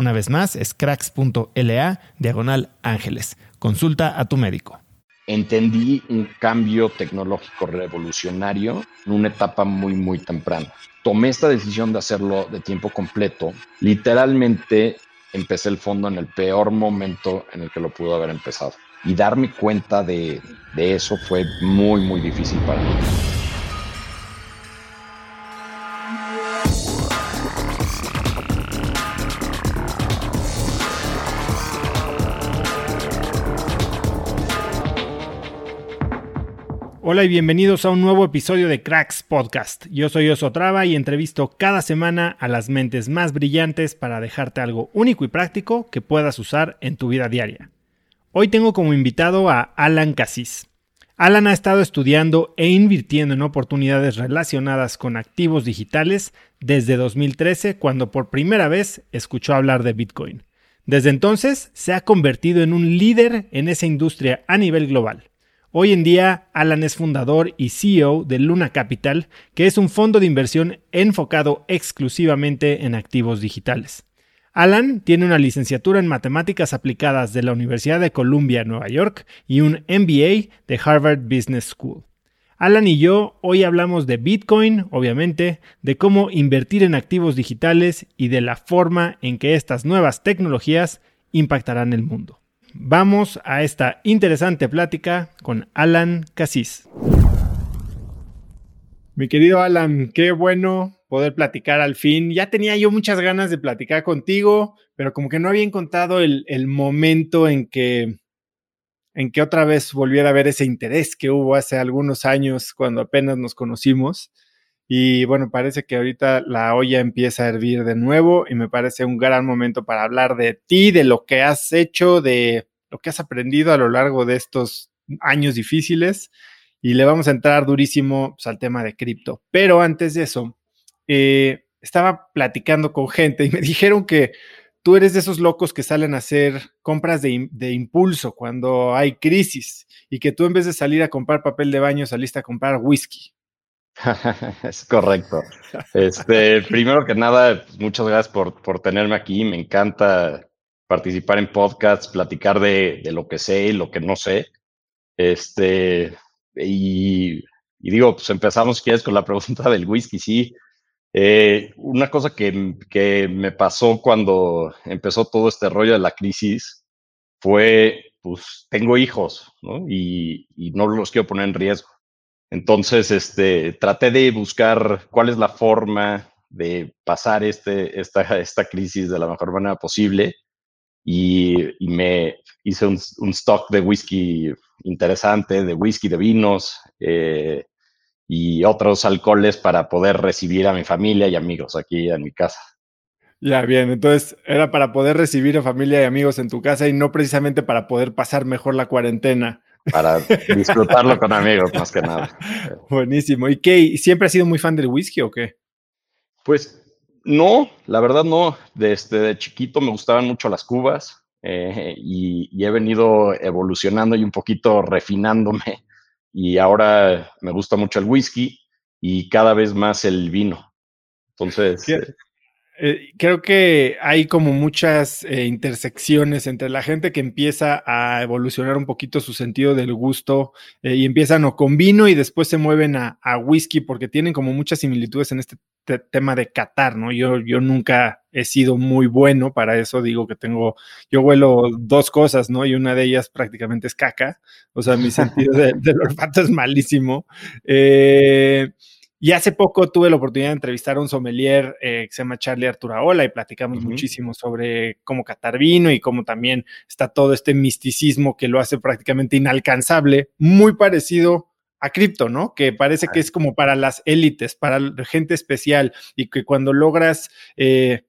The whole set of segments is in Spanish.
Una vez más, es cracks.la diagonal ángeles. Consulta a tu médico. Entendí un cambio tecnológico revolucionario en una etapa muy, muy temprana. Tomé esta decisión de hacerlo de tiempo completo. Literalmente empecé el fondo en el peor momento en el que lo pudo haber empezado. Y darme cuenta de, de eso fue muy, muy difícil para mí. Hola y bienvenidos a un nuevo episodio de Cracks Podcast. Yo soy Osotrava y entrevisto cada semana a las mentes más brillantes para dejarte algo único y práctico que puedas usar en tu vida diaria. Hoy tengo como invitado a Alan Cassis. Alan ha estado estudiando e invirtiendo en oportunidades relacionadas con activos digitales desde 2013 cuando por primera vez escuchó hablar de Bitcoin. Desde entonces se ha convertido en un líder en esa industria a nivel global. Hoy en día, Alan es fundador y CEO de Luna Capital, que es un fondo de inversión enfocado exclusivamente en activos digitales. Alan tiene una licenciatura en matemáticas aplicadas de la Universidad de Columbia, Nueva York, y un MBA de Harvard Business School. Alan y yo hoy hablamos de Bitcoin, obviamente, de cómo invertir en activos digitales y de la forma en que estas nuevas tecnologías impactarán el mundo. Vamos a esta interesante plática con Alan Casís. Mi querido Alan, qué bueno poder platicar al fin. Ya tenía yo muchas ganas de platicar contigo, pero como que no había encontrado el, el momento en que, en que otra vez volviera a ver ese interés que hubo hace algunos años cuando apenas nos conocimos. Y bueno, parece que ahorita la olla empieza a hervir de nuevo y me parece un gran momento para hablar de ti, de lo que has hecho, de lo que has aprendido a lo largo de estos años difíciles. Y le vamos a entrar durísimo pues, al tema de cripto. Pero antes de eso, eh, estaba platicando con gente y me dijeron que tú eres de esos locos que salen a hacer compras de, de, impulso cuando hay crisis y que tú en vez de salir a comprar papel de baño saliste a comprar whisky. es correcto. Este, primero que nada, muchas gracias por, por, tenerme aquí. Me encanta participar en podcasts, platicar de, de, lo que sé y lo que no sé. Este, y, digo, pues empezamos, quieres, con la pregunta del whisky. Sí, eh, una cosa que, que me pasó cuando empezó todo este rollo de la crisis fue pues tengo hijos, ¿no? Y, y, no los quiero poner en riesgo. Entonces, este, traté de buscar cuál es la forma de pasar este, esta, esta crisis de la mejor manera posible y, me hice un, un, stock de whisky interesante, de whisky, de vinos eh, y otros alcoholes para poder recibir a mi familia y amigos aquí en mi casa. Ya, bien, entonces era para poder recibir a familia y amigos en tu casa y no precisamente para poder pasar mejor la cuarentena. Para disfrutarlo con amigos, más que nada. Buenísimo. ¿Y qué? ¿Siempre has sido muy fan del whisky o qué? Pues no, la verdad no. Desde de chiquito me gustaban mucho las cubas eh, y, y, he venido evolucionando y un poquito refinándome. Y ahora me gusta mucho el whisky y cada vez más el vino. Entonces, ¿Qué? Eh, creo que hay como muchas eh, intersecciones entre la gente que empieza a evolucionar un poquito su sentido del gusto eh, y empiezan o con vino y después se mueven a, a whisky porque tienen como muchas similitudes en este te tema de catar, ¿no? Yo, yo nunca he sido muy bueno para eso, digo que tengo, yo huelo dos cosas, ¿no? Y una de ellas prácticamente es caca, o sea, mi sentido de, del olfato es malísimo. Eh, y hace poco tuve la oportunidad de entrevistar a un sommelier eh, que se llama Charlie Arturaola y platicamos uh -huh. muchísimo sobre cómo catar vino y cómo también está todo este misticismo que lo hace prácticamente inalcanzable, muy parecido a cripto, ¿no? Que parece que es como para las élites, para gente especial y que cuando logras, eh,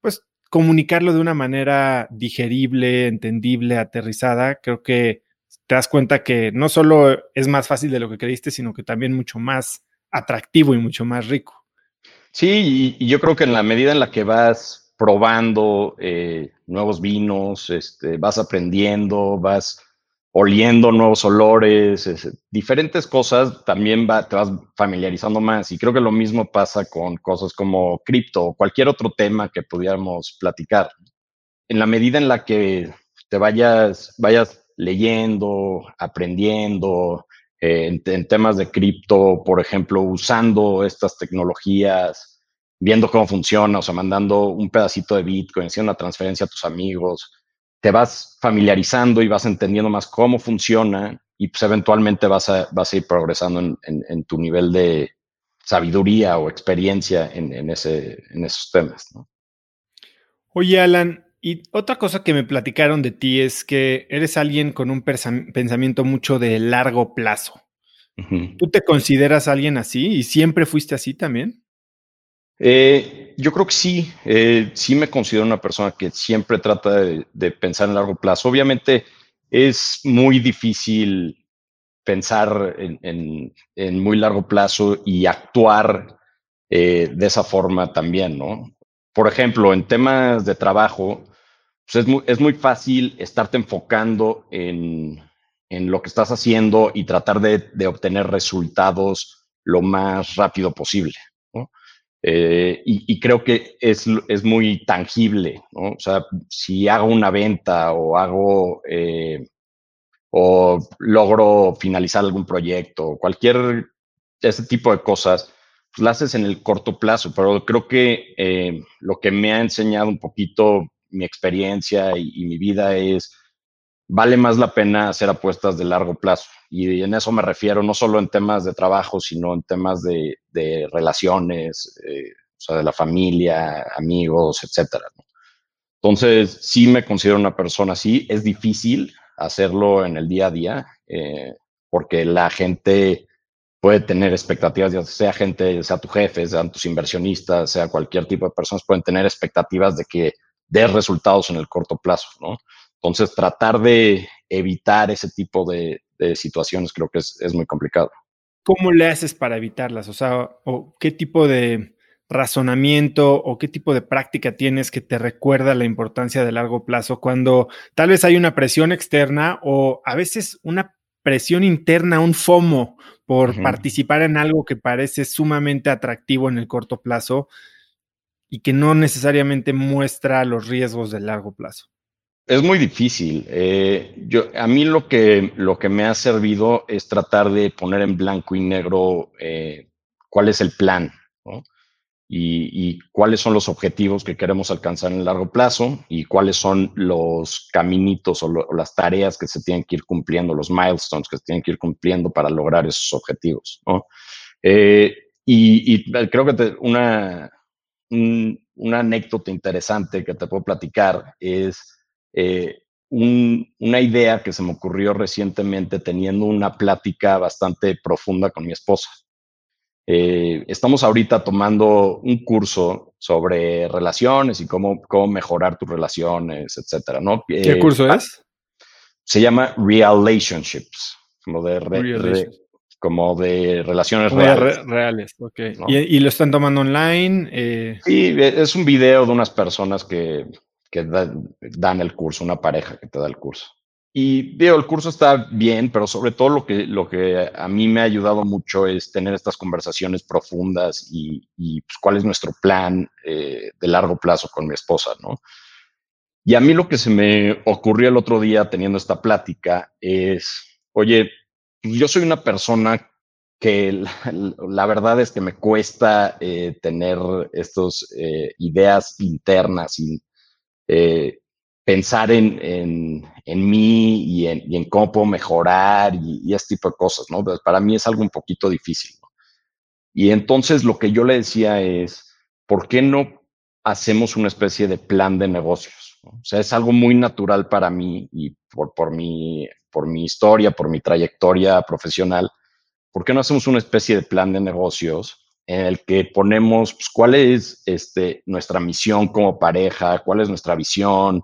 pues, comunicarlo de una manera digerible, entendible, aterrizada, creo que te das cuenta que no solo es más fácil de lo que creíste, sino que también mucho más atractivo y mucho más rico. Sí, y, yo creo que en la medida en la que vas probando eh, nuevos vinos, este, vas aprendiendo, vas oliendo nuevos olores, es, diferentes cosas, también va, te vas familiarizando más. Y creo que lo mismo pasa con cosas como cripto o cualquier otro tema que pudiéramos platicar. En la medida en la que te vayas, vayas leyendo, aprendiendo, eh, en, temas de cripto, por ejemplo, usando estas tecnologías, viendo cómo funciona, o sea, mandando un pedacito de Bitcoin, haciendo una transferencia a tus amigos, te vas familiarizando y vas entendiendo más cómo funciona y pues eventualmente vas a, vas a ir progresando en, en, tu nivel de sabiduría o experiencia en, ese, en esos temas. Oye, Alan, y otra cosa que me platicaron de ti es que eres alguien con un pensamiento mucho de largo plazo. Uh -huh. ¿Tú te consideras alguien así y siempre fuiste así también? Eh, yo creo que sí, eh, sí me considero una persona que siempre trata de, de, pensar en largo plazo. Obviamente es muy difícil pensar en, en, en muy largo plazo y actuar eh, de esa forma también, ¿no? Por ejemplo, en temas de trabajo, pues es, muy, es muy fácil estarte enfocando en, en, lo que estás haciendo y tratar de, de obtener resultados lo más rápido posible. Eh, y, y, creo que es, es, muy tangible, ¿no? O sea, si hago una venta o hago eh, o logro finalizar algún proyecto, cualquier ese tipo de cosas, pues las haces en el corto plazo, pero creo que eh, lo que me ha enseñado un poquito mi experiencia y, y, mi vida es, vale más la pena hacer apuestas de largo plazo. Y en eso me refiero no solo en temas de trabajo, sino en temas de, de relaciones, eh, o sea, de la familia, amigos, etcétera. ¿no? Entonces, sí me considero una persona así. Es difícil hacerlo en el día a día, eh, porque la gente puede tener expectativas, ya sea gente, sea tu jefe, sean tus inversionistas, sea cualquier tipo de personas, pueden tener expectativas de que des resultados en el corto plazo, ¿no? Entonces, tratar de evitar ese tipo de, de situaciones creo que es, es, muy complicado. ¿Cómo le haces para evitarlas? O sea, ¿o ¿qué tipo de razonamiento o qué tipo de práctica tienes que te recuerda la importancia de largo plazo cuando tal vez hay una presión externa o a veces una presión interna, un FOMO por uh -huh. participar en algo que parece sumamente atractivo en el corto plazo y que no necesariamente muestra los riesgos del largo plazo? Es muy difícil. Eh, yo, a mí lo que, lo que me ha servido es tratar de poner en blanco y negro eh, cuál es el plan. ¿no? y, cuáles son los objetivos que queremos alcanzar en el largo plazo y cuáles son los caminitos o, las tareas que se tienen que ir cumpliendo, los milestones que se tienen que ir cumpliendo para lograr esos objetivos. Eh, y, creo que una, una anécdota interesante que te puedo platicar es eh, una idea que se me ocurrió recientemente teniendo una plática bastante profunda con mi esposa. Eh, estamos ahorita tomando un curso sobre relaciones y cómo, cómo mejorar tus relaciones, etcétera, ¿no? ¿Qué eh, curso es? Se llama Relationships, como de, como de relaciones reales. reales, ok. ¿Y, lo están tomando online? Eh... Sí, es un video de unas personas que, que dan el curso, una pareja que te da el curso. Y digo, el curso está bien, pero sobre todo lo que, lo que a mí me ha ayudado mucho es tener estas conversaciones profundas y, pues, cuál es nuestro plan eh, de largo plazo con mi esposa, ¿no? Y a mí lo que se me ocurrió el otro día teniendo esta plática es, oye, yo soy una persona que la, verdad es que me cuesta eh, tener estas eh, ideas internas y pensar en, en, en mí y en, y en, cómo puedo mejorar y, y, ese tipo de cosas, ¿no? Pues para mí es algo un poquito difícil. Y entonces lo que yo le decía es, ¿por qué no hacemos una especie de plan de negocios? O sea, es algo muy natural para mí y por, por, por mi historia, por mi trayectoria profesional. ¿Por qué no hacemos una especie de plan de negocios en el que ponemos pues, cuál es este, nuestra misión como pareja, cuál es nuestra visión,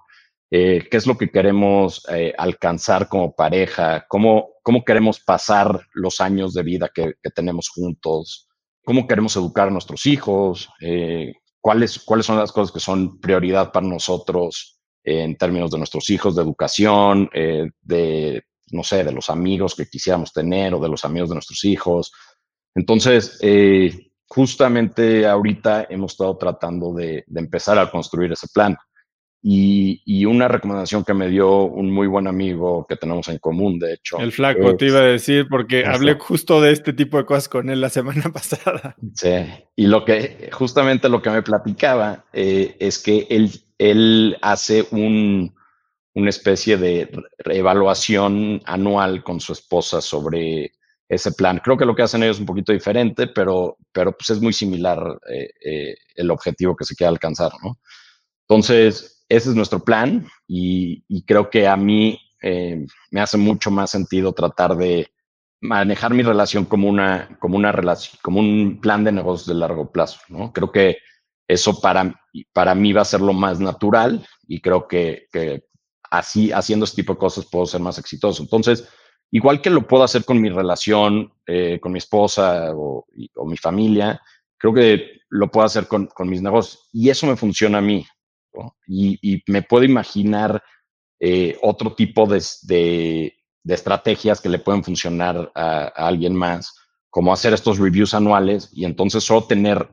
eh, qué es lo que queremos eh, alcanzar como pareja, cómo, cómo queremos pasar los años de vida que, tenemos juntos, cómo queremos educar a nuestros hijos, eh, cuáles, cuáles son las cosas que son prioridad para nosotros en términos de nuestros hijos, de educación, de, no sé, de los amigos que quisiéramos tener o de los amigos de nuestros hijos. Entonces, justamente ahorita hemos estado tratando de empezar a construir ese plan. Y, una recomendación que me dio un muy buen amigo que tenemos en común, de hecho. El flaco, te iba a decir, porque hablé justo de este tipo de cosas con él la semana pasada. Sí, y lo que, justamente lo que me platicaba eh, es que él, él hace un, una especie de evaluación anual con su esposa sobre ese plan. Creo que lo que hacen ellos es un poquito diferente, pero, pero pues es muy similar eh, eh, el objetivo que se quiere alcanzar, ¿no? Entonces, ese es nuestro plan y, creo que a mí eh, me hace mucho más sentido tratar de manejar mi relación como una, como una relación, como un plan de negocios de largo plazo, ¿no? Creo que eso para, para mí va a ser lo más natural y creo que, así, haciendo este tipo de cosas puedo ser más exitoso. Entonces, igual que lo puedo hacer con mi relación, eh, con mi esposa o, mi familia, creo que lo puedo hacer con mis negocios y eso me funciona a mí. Y, me puedo imaginar eh, otro tipo de, estrategias que le pueden funcionar a, alguien más, como hacer estos reviews anuales y entonces solo tener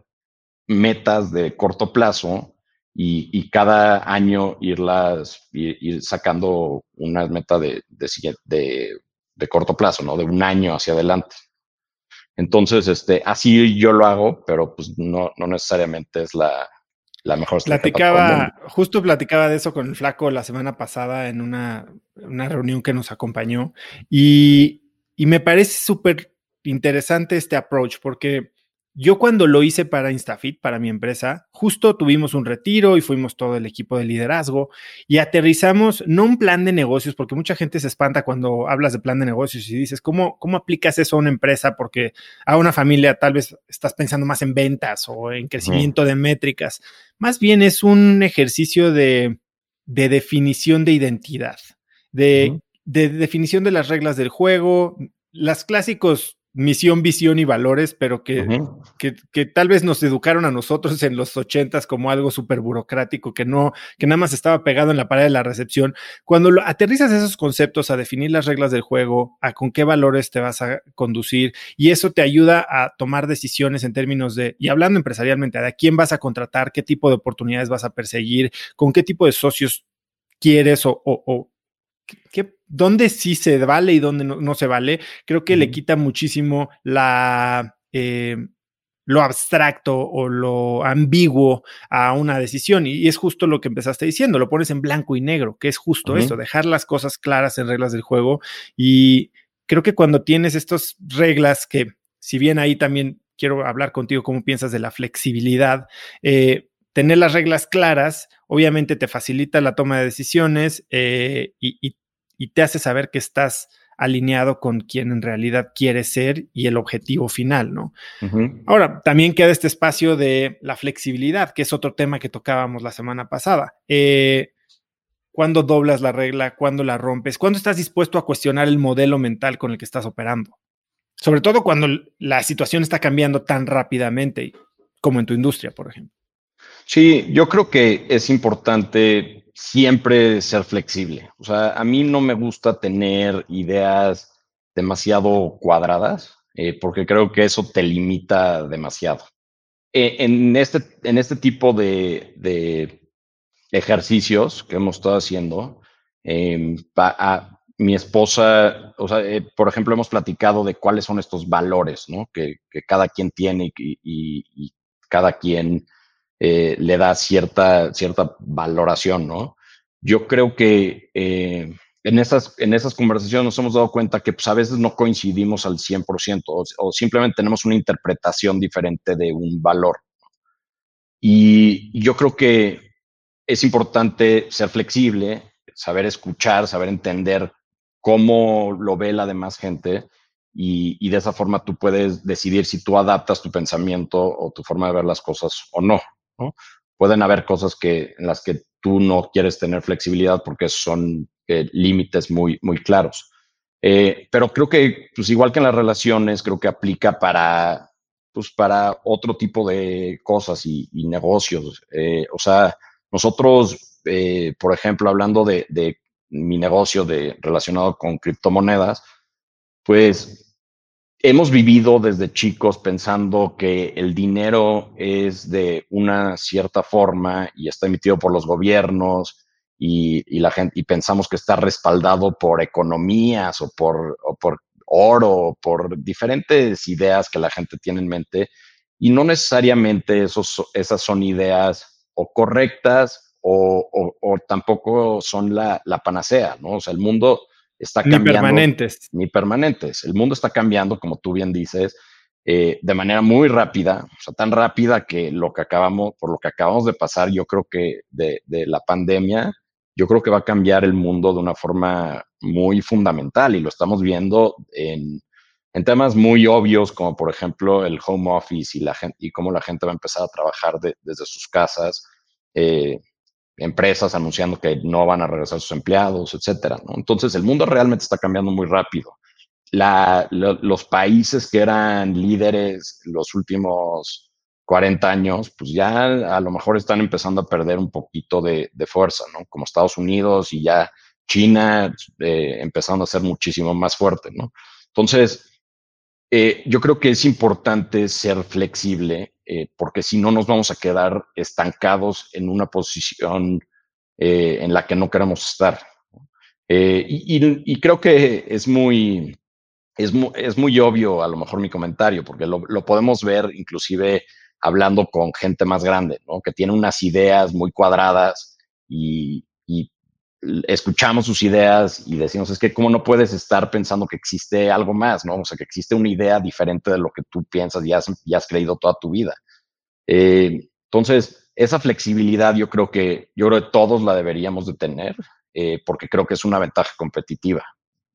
metas de corto plazo y, cada año irlas, ir, sacando una meta de, de, corto plazo, ¿no? De un año hacia adelante. Entonces, este, así yo lo hago, pero pues no, no necesariamente es la, la mejor Platicaba, justo platicaba de eso con el flaco la semana pasada en una, reunión que nos acompañó y, y me parece súper interesante este approach porque yo cuando lo hice para Instafit, para mi empresa, justo tuvimos un retiro y fuimos todo el equipo de liderazgo y aterrizamos no un plan de negocios, porque mucha gente se espanta cuando hablas de plan de negocios y dices, ¿cómo, cómo aplicas eso a una empresa? Porque a una familia tal vez estás pensando más en ventas o en crecimiento de métricas. Más bien es un ejercicio de, definición de identidad, de, de definición de las reglas del juego, las clásicos misión, visión y valores, pero que, que, tal vez nos educaron a nosotros en los ochentas como algo súper burocrático, que no, que nada más estaba pegado en la pared de la recepción. Cuando lo, aterrizas esos conceptos a definir las reglas del juego, a con qué valores te vas a conducir, y eso te ayuda a tomar decisiones en términos de, y hablando empresarialmente, de a quién vas a contratar, qué tipo de oportunidades vas a perseguir, con qué tipo de socios quieres o, o ¿qué, ¿dónde sí se vale y dónde no, se vale? Creo que le quita muchísimo la, eh, lo abstracto o lo ambiguo a una decisión. Y, es justo lo que empezaste diciendo, lo pones en blanco y negro, que es justo eso, dejar las cosas claras en reglas del juego. Y creo que cuando tienes estas reglas que, si bien ahí también quiero hablar contigo cómo piensas de la flexibilidad, eh, tener las reglas claras, obviamente te facilita la toma de decisiones eh, y, te hace saber que estás alineado con quien en realidad quiere ser y el objetivo final, ¿no? Ahora, también queda este espacio de la flexibilidad, que es otro tema que tocábamos la semana pasada. Eh, ¿Cuándo doblas la regla? ¿Cuándo la rompes? ¿Cuándo estás dispuesto a cuestionar el modelo mental con el que estás operando? Sobre todo cuando la situación está cambiando tan rápidamente, como en tu industria, por ejemplo. Sí, yo creo que es importante siempre ser flexible. O sea, a mí no me gusta tener ideas demasiado cuadradas, eh, porque creo que eso te limita demasiado. Eh, en, este, en este tipo de, ejercicios que hemos estado haciendo, em, mi esposa, o sea, eh, por ejemplo, hemos platicado de cuáles son estos valores, ¿no? Que, cada quien tiene y, cada quien le da cierta, cierta valoración, ¿no? yo creo que eh, en, esas, en esas conversaciones nos hemos dado cuenta que pues, a veces no coincidimos al 100% o, simplemente tenemos una interpretación diferente de un valor. Y yo creo que es importante ser flexible, saber escuchar, saber entender cómo lo ve la demás gente y, de esa forma tú puedes decidir si tú adaptas tu pensamiento o tu forma de ver las cosas o no. Pueden haber cosas que, en las que tú no quieres tener flexibilidad porque son eh, límites muy, muy claros. Eh, pero creo que, pues igual que en las relaciones, creo que aplica para, pues para otro tipo de cosas y, negocios. Eh, o sea, nosotros, por ejemplo, hablando de, de, mi negocio de, relacionado con criptomonedas, pues hemos vivido desde chicos pensando que el dinero es de una cierta forma y está emitido por los gobiernos y, la gente, y pensamos que está respaldado por economías o por, por oro o por diferentes ideas que la gente tiene en mente y no necesariamente esos, esas son ideas o correctas o, tampoco son la, la, panacea, ¿no? O sea, el mundo está cambiando. Ni permanentes. Ni permanentes. El mundo está cambiando, como tú bien dices, eh, de manera muy rápida, o sea, tan rápida que lo que acabamos, por lo que acabamos de pasar, yo creo que de, la pandemia, yo creo que va a cambiar el mundo de una forma muy fundamental y lo estamos viendo en, temas muy obvios, como por ejemplo el home office y, la gente, y cómo la gente va a empezar a trabajar desde sus casas. Eh, empresas anunciando que no van a regresar sus empleados, etcétera. Entonces, el mundo realmente está cambiando muy rápido. los países que eran líderes los últimos 40 años, pues ya a lo mejor están empezando a perder un poquito de, fuerza, ¿no? Como Estados Unidos y ya China eh, empezando a ser muchísimo más fuerte, ¿no? Entonces, eh, yo creo que es importante ser flexible eh, porque si no nos vamos a quedar estancados en una posición eh, en la que no queremos estar. Y, creo que es muy, es muy, obvio a lo mejor mi comentario, porque lo, podemos ver inclusive hablando con gente más grande, ¿no? que tiene unas ideas muy cuadradas y, escuchamos sus ideas y decimos, es que cómo no puedes estar pensando que existe algo más, ¿no? O sea, que existe una idea diferente de lo que tú piensas y has, has creído toda tu vida. Eh, entonces, esa flexibilidad yo creo que, yo creo que todos la deberíamos de tener, eh, porque creo que es una ventaja competitiva.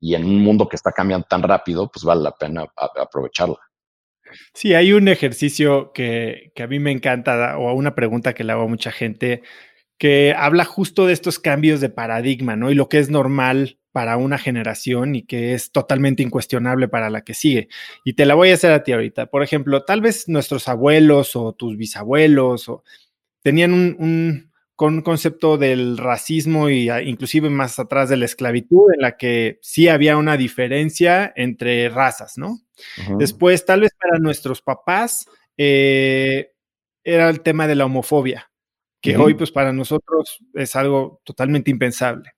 Y en un mundo que está cambiando tan rápido, pues vale la pena aprovecharla. Sí, hay un ejercicio que, que a mí me encanta, o una pregunta que le hago a mucha gente, que habla justo de estos cambios de paradigma, ¿no? Y lo que es normal para una generación y que es totalmente incuestionable para la que sigue. Y te la voy a hacer a ti ahorita. Por ejemplo, tal vez nuestros abuelos o tus bisabuelos o, tenían un, concepto del racismo y inclusive más atrás de la esclavitud, en la que sí había una diferencia entre razas, ¿no? Después, tal vez para nuestros papás, eh, era el tema de la homofobia que hoy pues para nosotros es algo totalmente impensable.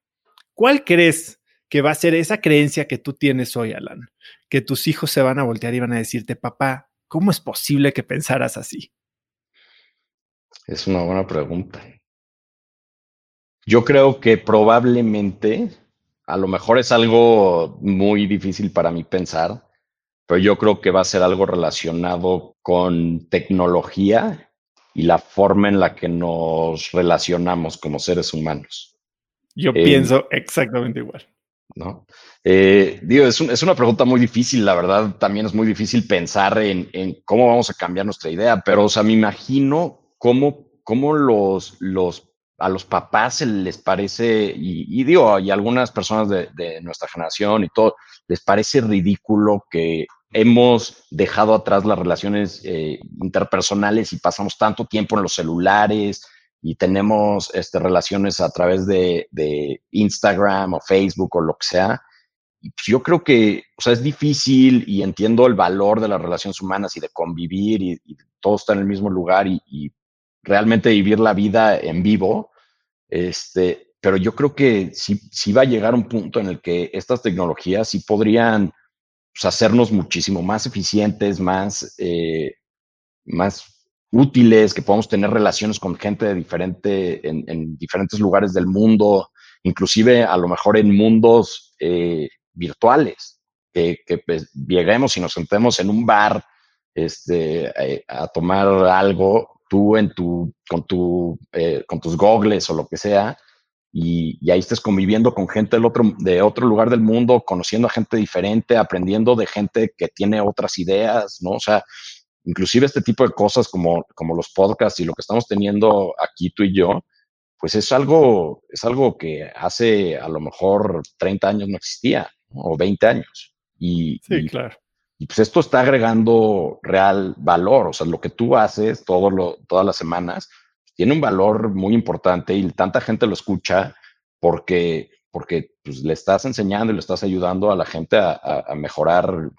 ¿Cuál crees que va a ser esa creencia que tú tienes hoy, Alan? Que tus hijos se van a voltear y van a decirte, papá, ¿cómo es posible que pensaras así? Es una buena pregunta. Yo creo que probablemente, a lo mejor es algo muy difícil para mí pensar, pero yo creo que va a ser algo relacionado con tecnología y la forma en la que nos relacionamos como seres humanos. Yo eh, pienso exactamente igual. ¿no? Eh, digo, es, es, una pregunta muy difícil, la verdad, también es muy difícil pensar en, en, cómo vamos a cambiar nuestra idea, pero, o sea, me imagino cómo, cómo los, los, a los papás les parece, y, digo, y algunas personas de, de, nuestra generación y todo, les parece ridículo que hemos dejado atrás las relaciones eh, interpersonales y pasamos tanto tiempo en los celulares, y tenemos este, relaciones a través de, Instagram o Facebook o lo que sea. Y pues, yo creo que, o sea, es difícil y entiendo el valor de las relaciones humanas y de convivir y, todo está en el mismo lugar y, realmente vivir la vida en vivo. Este, pero yo creo que sí, sí va a llegar un punto en el que estas tecnologías sí podrían pues, hacernos muchísimo más eficientes, más, eh, más útiles, que podamos tener relaciones con gente de diferente, en, diferentes lugares del mundo, inclusive a lo mejor en mundos eh, virtuales, que, pues, lleguemos y nos sentemos en un bar este, eh, a tomar algo, tú en tu, con, tu, eh, con tus gogles o lo que sea, y, y, ahí estés conviviendo con gente del otro, de otro lugar del mundo, conociendo a gente diferente, aprendiendo de gente que tiene otras ideas, ¿no? O sea, inclusive este tipo de cosas como, como los podcasts y lo que estamos teniendo aquí tú y yo, pues es algo, es algo que hace a lo mejor 30 años no existía, o 20 años. Y, sí, claro. Y pues esto está agregando real valor, o sea, lo que tú haces todo lo, todas las semanas tiene un valor muy importante y tanta gente lo escucha porque, porque pues, le estás enseñando y le estás ayudando a la gente a, mejorar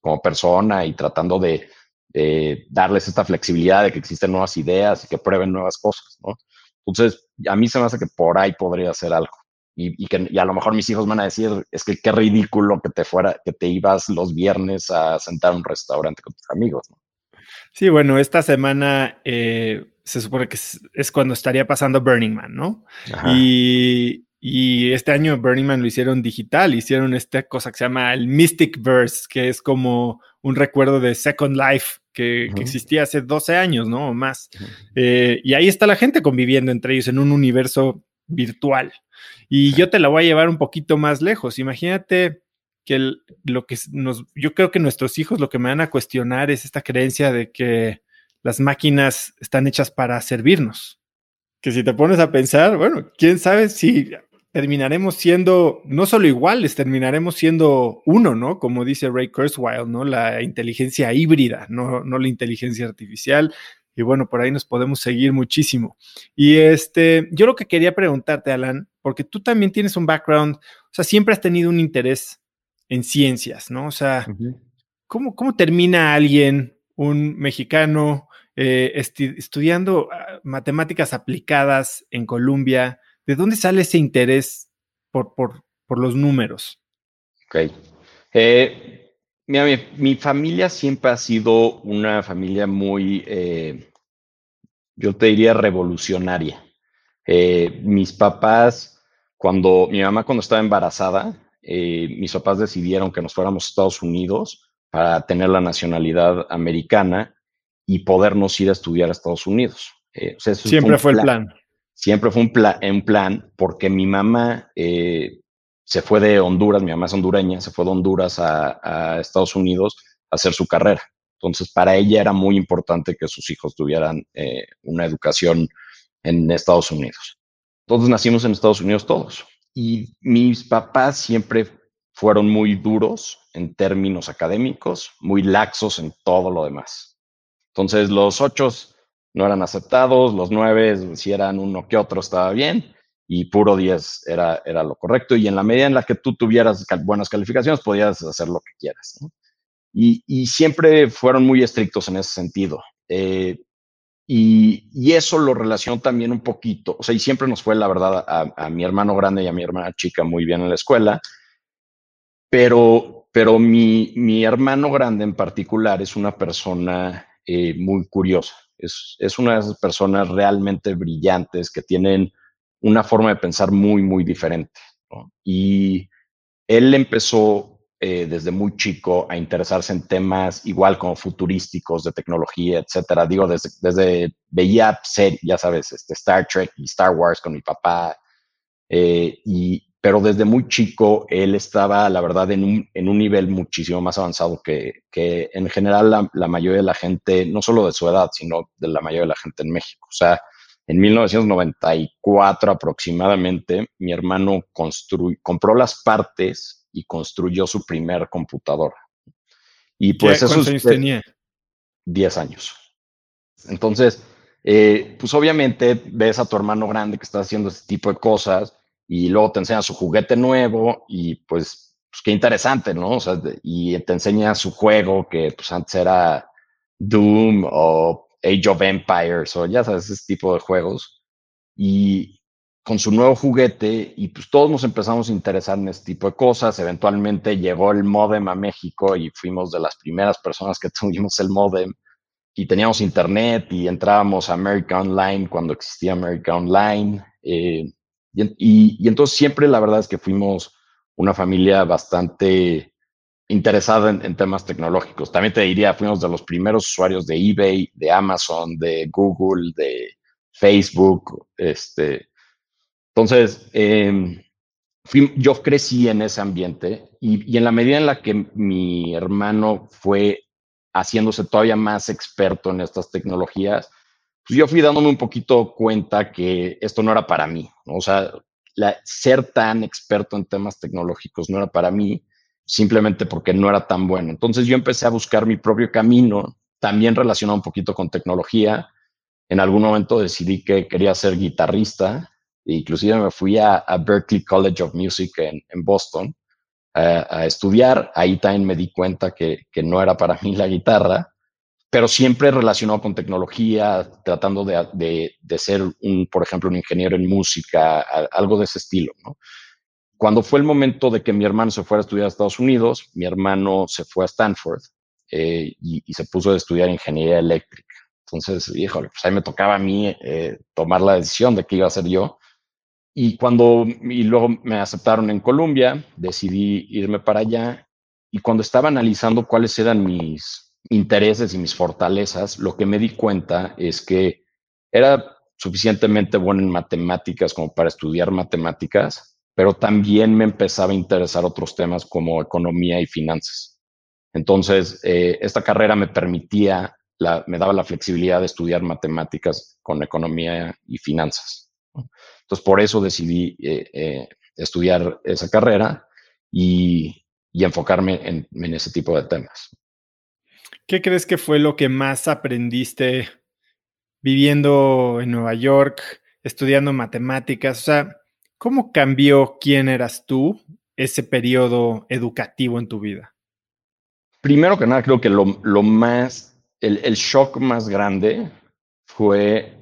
como persona y tratando de, darles esta flexibilidad de que existen nuevas ideas y que prueben nuevas cosas. Entonces, a mí se me hace que por ahí podría ser algo. Y, que a lo mejor mis hijos van a decir, es que qué ridículo que te fuera, que te ibas los viernes a sentar a un restaurante con tus amigos. Sí, bueno, esta semana eh, se supone que es, cuando estaría pasando Burning Man, ¿no? Y, y, este año Burning Man lo hicieron digital, hicieron esta cosa que se llama el Mystic Verse, que es como un recuerdo de Second Life que, existía hace 12 años, ¿no? O más. Eh, y ahí está la gente conviviendo entre ellos en un universo virtual. Y yo te la voy a llevar un poquito más lejos. Imagínate que lo que nos, yo creo que nuestros hijos lo que me van a cuestionar es esta creencia de que las máquinas están hechas para servirnos. Que si te pones a pensar, bueno, quién sabe si terminaremos siendo no solo iguales, terminaremos siendo uno, ¿no? Como dice Ray Kurzweil, ¿no? La inteligencia híbrida, no, no la inteligencia artificial. Y bueno, por ahí nos podemos seguir muchísimo. Y este, yo lo que quería preguntarte, Alan, porque tú también tienes un background, o sea, siempre has tenido un interés en ciencias, ¿no? O sea, ¿cómo, ¿cómo, termina alguien, un mexicano, eh, estudiando ah, matemáticas aplicadas en Colombia? ¿De dónde sale ese interés por, por, los números? Ok. Eh, mi, familia siempre ha sido una familia muy, eh, yo te diría, revolucionaria. Mis papás, cuando mi mamá cuando estaba embarazada, mis papás decidieron que nos fuéramos a Estados Unidos para tener la nacionalidad americana y podernos ir a estudiar a Estados Unidos. Siempre fue el plan siempre fue un, un plan porque mi mamá eh, se fue de Honduras, mi mamá es hondureña, se fue de Honduras a, Estados Unidos a hacer su carrera. Entonces, para ella era muy importante que sus hijos tuvieran eh, una educación en Estados Unidos. Entonces, nacimos en Estados Unidos todos. Y mis papás siempre fueron muy duros en términos académicos, muy laxos en todo lo demás. Entonces, los ocho no eran aceptados, los nueve, si eran uno que otro, estaba bien, y puro diez era, era lo correcto, y en la medida en la que tú tuvieras buenas calificaciones, podías hacer lo que quieras. Y, siempre fueron muy estrictos en ese sentido. Eh, y, eso lo relacionó también un poquito, o sea, y siempre nos fue, la verdad, a, a mi hermano grande y a mi hermana chica muy bien en la escuela, pero pero mi, mi hermano grande en particular es una persona eh, muy curiosa. Es, es una de esas personas realmente brillantes que tienen una forma de pensar muy, muy diferente. Y él empezó eh, desde muy chico a interesarse en temas igual como futurísticos, de tecnología, etcétera. Digo, desde, desde veía series, ya sabes, este, Star Trek y Star Wars con mi papá. Eh, y, pero desde muy chico él estaba, la verdad, en un, en un nivel muchísimo más avanzado que, que en general la, la, mayoría de la gente, no solo de su edad, sino de la mayoría de la gente en México. O sea, en 1994 aproximadamente, mi hermano compró las partes y construyó su primer computadora. Y pues ¿Cuántos años tenía? 10 años. Entonces, eh, pues obviamente ves a tu hermano grande que está haciendo este tipo de cosas y luego te enseña su juguete nuevo y pues, pues qué interesante, ¿no? O sea, y te enseña su juego que pues antes era Doom o Age of Empires o ya sabes, ese tipo de juegos. Y, con su nuevo juguete y pues todos nos empezamos a interesar en este tipo de cosas. Eventualmente llegó el modem a México y fuimos de las primeras personas que tuvimos el modem y teníamos internet y entrábamos a America Online cuando existía America Online. Eh, y, entonces siempre la verdad es que fuimos una familia bastante interesada en, temas tecnológicos. También te diría, fuimos de los primeros usuarios de eBay, de Amazon, de Google, de Facebook, este, entonces, fui, yo crecí en ese ambiente y, en la medida en la que mi hermano fue haciéndose todavía más experto en estas tecnologías, pues yo fui dándome un poquito cuenta que esto no era para mí, o sea, ser tan experto en temas tecnológicos no era para mí, simplemente porque no era tan bueno. Entonces yo empecé a buscar mi propio camino, también relacionado un poquito con tecnología. En algún momento decidí que quería ser guitarrista Inclusive me fui a, a Berklee College of Music en, Boston a, a, estudiar. Ahí también me di cuenta que, no era para mí la guitarra, pero siempre relacionado con tecnología, tratando de, de, de ser, un, por ejemplo, un ingeniero en música, algo de ese estilo. ¿no? Cuando fue el momento de que mi hermano se fuera a estudiar a Estados Unidos, mi hermano se fue a Stanford eh, y, y, se puso a estudiar ingeniería eléctrica. Entonces, híjole, pues ahí me tocaba a mí eh, tomar la decisión de qué iba a hacer yo. Y cuando, y luego me aceptaron en Colombia, decidí irme para allá. Y cuando estaba analizando cuáles eran mis intereses y mis fortalezas, lo que me di cuenta es que era suficientemente bueno en matemáticas como para estudiar matemáticas, pero también me empezaba a interesar otros temas como economía y finanzas. Entonces, eh, esta carrera me permitía, me daba la flexibilidad de estudiar matemáticas con economía y finanzas. Entonces, por eso decidí eh, eh, estudiar esa carrera y, y enfocarme en, en, ese tipo de temas. ¿Qué crees que fue lo que más aprendiste viviendo en Nueva York, estudiando matemáticas? O sea, ¿cómo cambió quién eras tú ese periodo educativo en tu vida? Primero que nada, creo que lo, más, el, shock más grande fue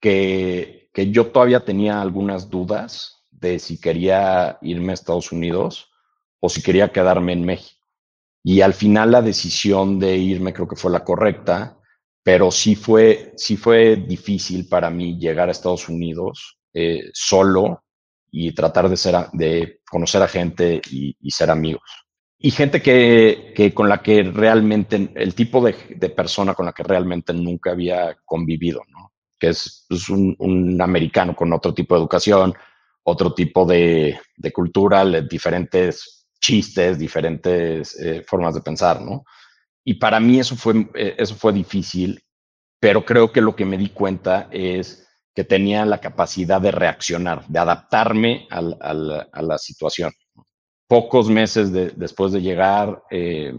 que yo todavía tenía algunas dudas de si quería irme a Estados Unidos o si quería quedarme en México. Y al final la decisión de irme creo que fue la correcta, pero sí fue, sí fue difícil para mí llegar a Estados Unidos eh, solo y tratar de, ser, de conocer a gente y, ser amigos. Y gente que, que, con la que realmente, el tipo de, de persona con la que realmente nunca había convivido, ¿no? que es pues, un, un, americano con otro tipo de educación, otro tipo de, de cultura, diferentes chistes, diferentes eh, formas de pensar, ¿no? Y para mí eso fue, eh, eso fue difícil, pero creo que lo que me di cuenta es que tenía la capacidad de reaccionar, de adaptarme al, al, a la situación. Pocos meses de, después de llegar, eh,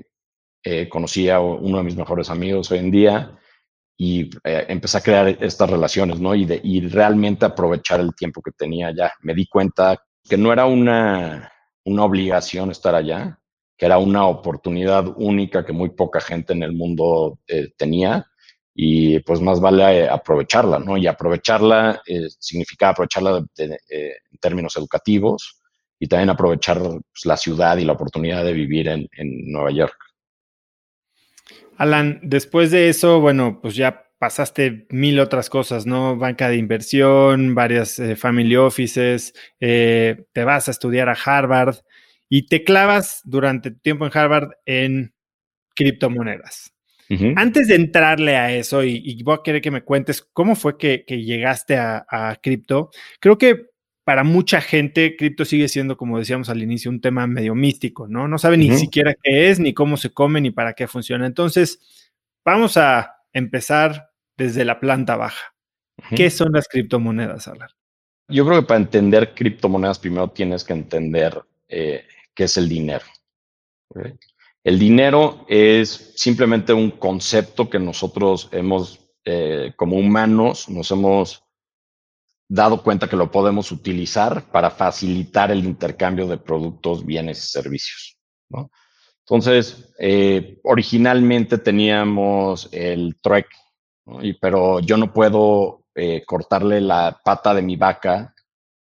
eh, conocí a uno de mis mejores amigos hoy en día y eh, empecé a crear estas relaciones, ¿no? Y, de, y realmente aprovechar el tiempo que tenía allá. Me di cuenta que no era una, una obligación estar allá, que era una oportunidad única que muy poca gente en el mundo eh, tenía y pues más vale eh, aprovecharla, ¿no? Y aprovecharla eh, significa aprovecharla eh, en términos educativos y también aprovechar pues, la ciudad y la oportunidad de vivir en, Nueva York. Alan, después de eso, bueno, pues ya pasaste mil otras cosas, ¿no? Banca de inversión, varias eh, family offices, eh, te vas a estudiar a Harvard y te clavas durante tu tiempo en Harvard en criptomonedas. Antes de entrarle a eso, y, voy a querer que me cuentes cómo fue que, llegaste a, cripto, creo que para mucha gente cripto sigue siendo, como decíamos al inicio, un tema medio místico, ¿no? No sabe ni siquiera qué es, ni cómo se come, ni para qué funciona. Entonces, vamos a empezar desde la planta baja. ¿Qué son las criptomonedas, Alan? Yo creo que para entender criptomonedas primero tienes que entender eh, qué es el dinero. El dinero es simplemente un concepto que nosotros hemos, eh, como humanos, nos hemos dado cuenta que lo podemos utilizar para facilitar el intercambio de productos, bienes y servicios. Entonces, eh, originalmente teníamos el trueque, pero yo no puedo eh, cortarle la pata de mi vaca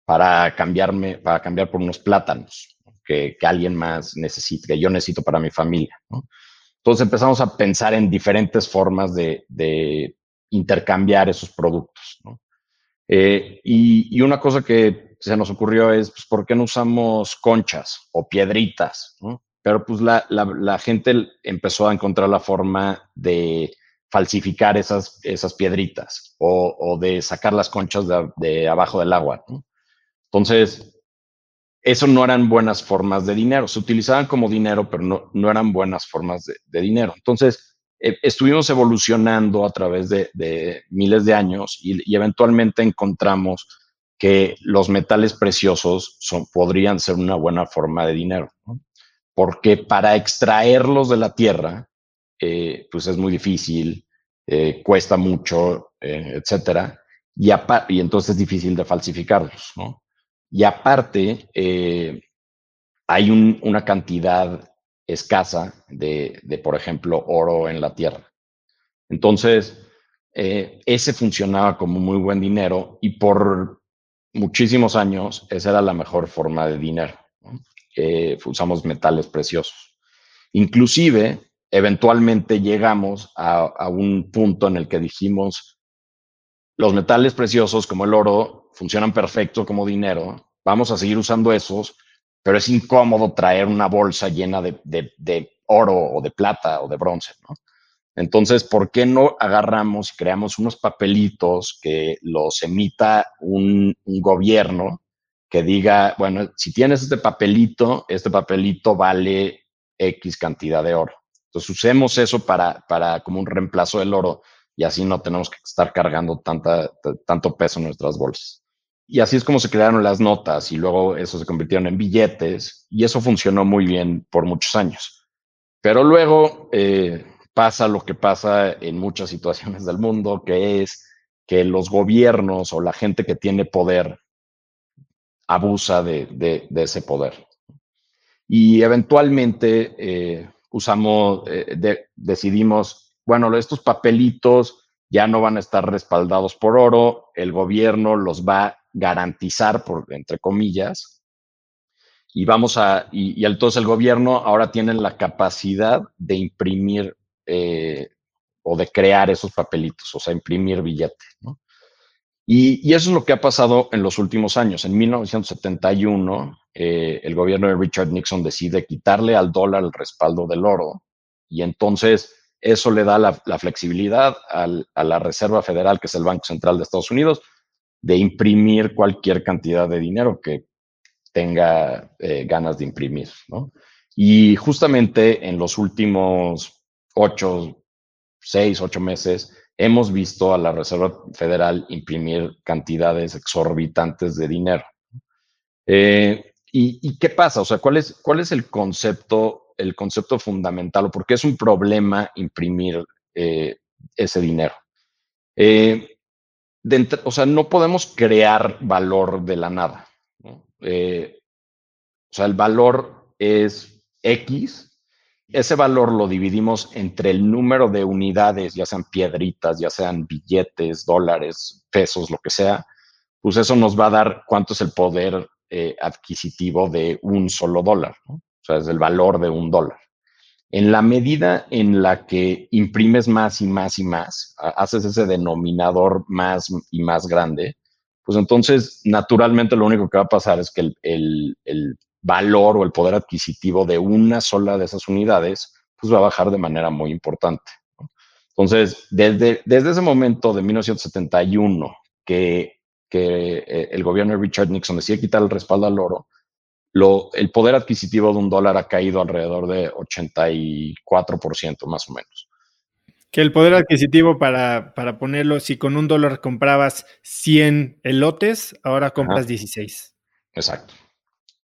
para cambiarme, para cambiar por unos plátanos que, alguien más necesite, que yo necesito para mi familia. Entonces empezamos a pensar en diferentes formas de, intercambiar esos productos. Eh, y, una cosa que se nos ocurrió es, pues, ¿por qué no usamos conchas o piedritas? Pero pues la, gente empezó a encontrar la forma de falsificar esas, esas piedritas o, de sacar las conchas de, de abajo del agua. Entonces, eso no eran buenas formas de dinero. Se utilizaban como dinero, pero no, no eran buenas formas de, dinero. Entonces, eh, estuvimos evolucionando a través de, miles de años y, eventualmente encontramos que los metales preciosos son, podrían ser una buena forma de dinero. Porque para extraerlos de la tierra, eh, pues es muy difícil, eh, cuesta mucho, etcétera. Y, y entonces es difícil de falsificarlos. Y aparte, eh, hay una cantidad escasa de, por ejemplo, oro en la tierra. Entonces, eh, ese funcionaba como muy buen dinero y por muchísimos años esa era la mejor forma de dinero. usamos metales preciosos. Inclusive, eventualmente llegamos a, un punto en el que dijimos, los metales preciosos como el oro funcionan perfecto como dinero, vamos a seguir usando esos, pero es incómodo traer una bolsa llena de, oro o de plata o de bronce, ¿no? Entonces, ¿por qué no agarramos y creamos unos papelitos que los emita un, gobierno que diga, bueno, si tienes este papelito, este papelito vale X cantidad de oro. Entonces, usemos eso para, para como un reemplazo del oro y así no tenemos que estar cargando tanta, tanto peso en nuestras bolsas. Y así es como se crearon las notas y luego eso se convirtieron en billetes y eso funcionó muy bien por muchos años. Pero luego eh, pasa lo que pasa en muchas situaciones del mundo, que es que los gobiernos o la gente que tiene poder abusa de, ese poder. Y eventualmente eh, usamos, eh, decidimos, bueno, estos papelitos ya no van a estar respaldados por oro, el gobierno los va a garantizar, por, entre comillas, y vamos a, y, entonces el gobierno ahora tiene la capacidad de imprimir eh, o de crear esos papelitos, o sea, imprimir billete, Y, eso es lo que ha pasado en los últimos años. En 1971, eh, el gobierno de Richard Nixon decide quitarle al dólar el respaldo del oro y entonces eso le da la, flexibilidad a la Reserva Federal, que es el Banco Central de Estados Unidos, de imprimir cualquier cantidad de dinero que tenga eh, ganas de imprimir. Y justamente en los últimos ocho, seis, ocho meses, hemos visto a la Reserva Federal imprimir cantidades exorbitantes de dinero. Eh, ¿y, qué pasa? O sea, ¿cuál es, cuál es el concepto el concepto fundamental o por es un problema imprimir eh, ese dinero. Eh, o sea, no podemos crear valor de la nada. O sea, el valor es X. Ese valor lo dividimos entre el número de unidades, ya sean piedritas, ya sean billetes, dólares, pesos, lo que sea. Pues eso nos va a dar cuánto es el poder eh, adquisitivo de un solo dólar, o sea, es el valor de un dólar. En la medida en la que imprimes más y más y más, haces ese denominador más y más grande, pues entonces naturalmente lo único que va a pasar es que el, valor o el poder adquisitivo de una sola de esas unidades, pues va a bajar de manera muy importante. Entonces, desde, desde ese momento de 1971, que, que eh, el gobierno de Richard Nixon decía quitar el respaldo al oro, lo, el poder adquisitivo de un dólar ha caído alrededor de 84% más o menos. Que el poder adquisitivo, para, para ponerlo, si con un dólar comprabas 100 elotes, ahora compras 16. Exacto.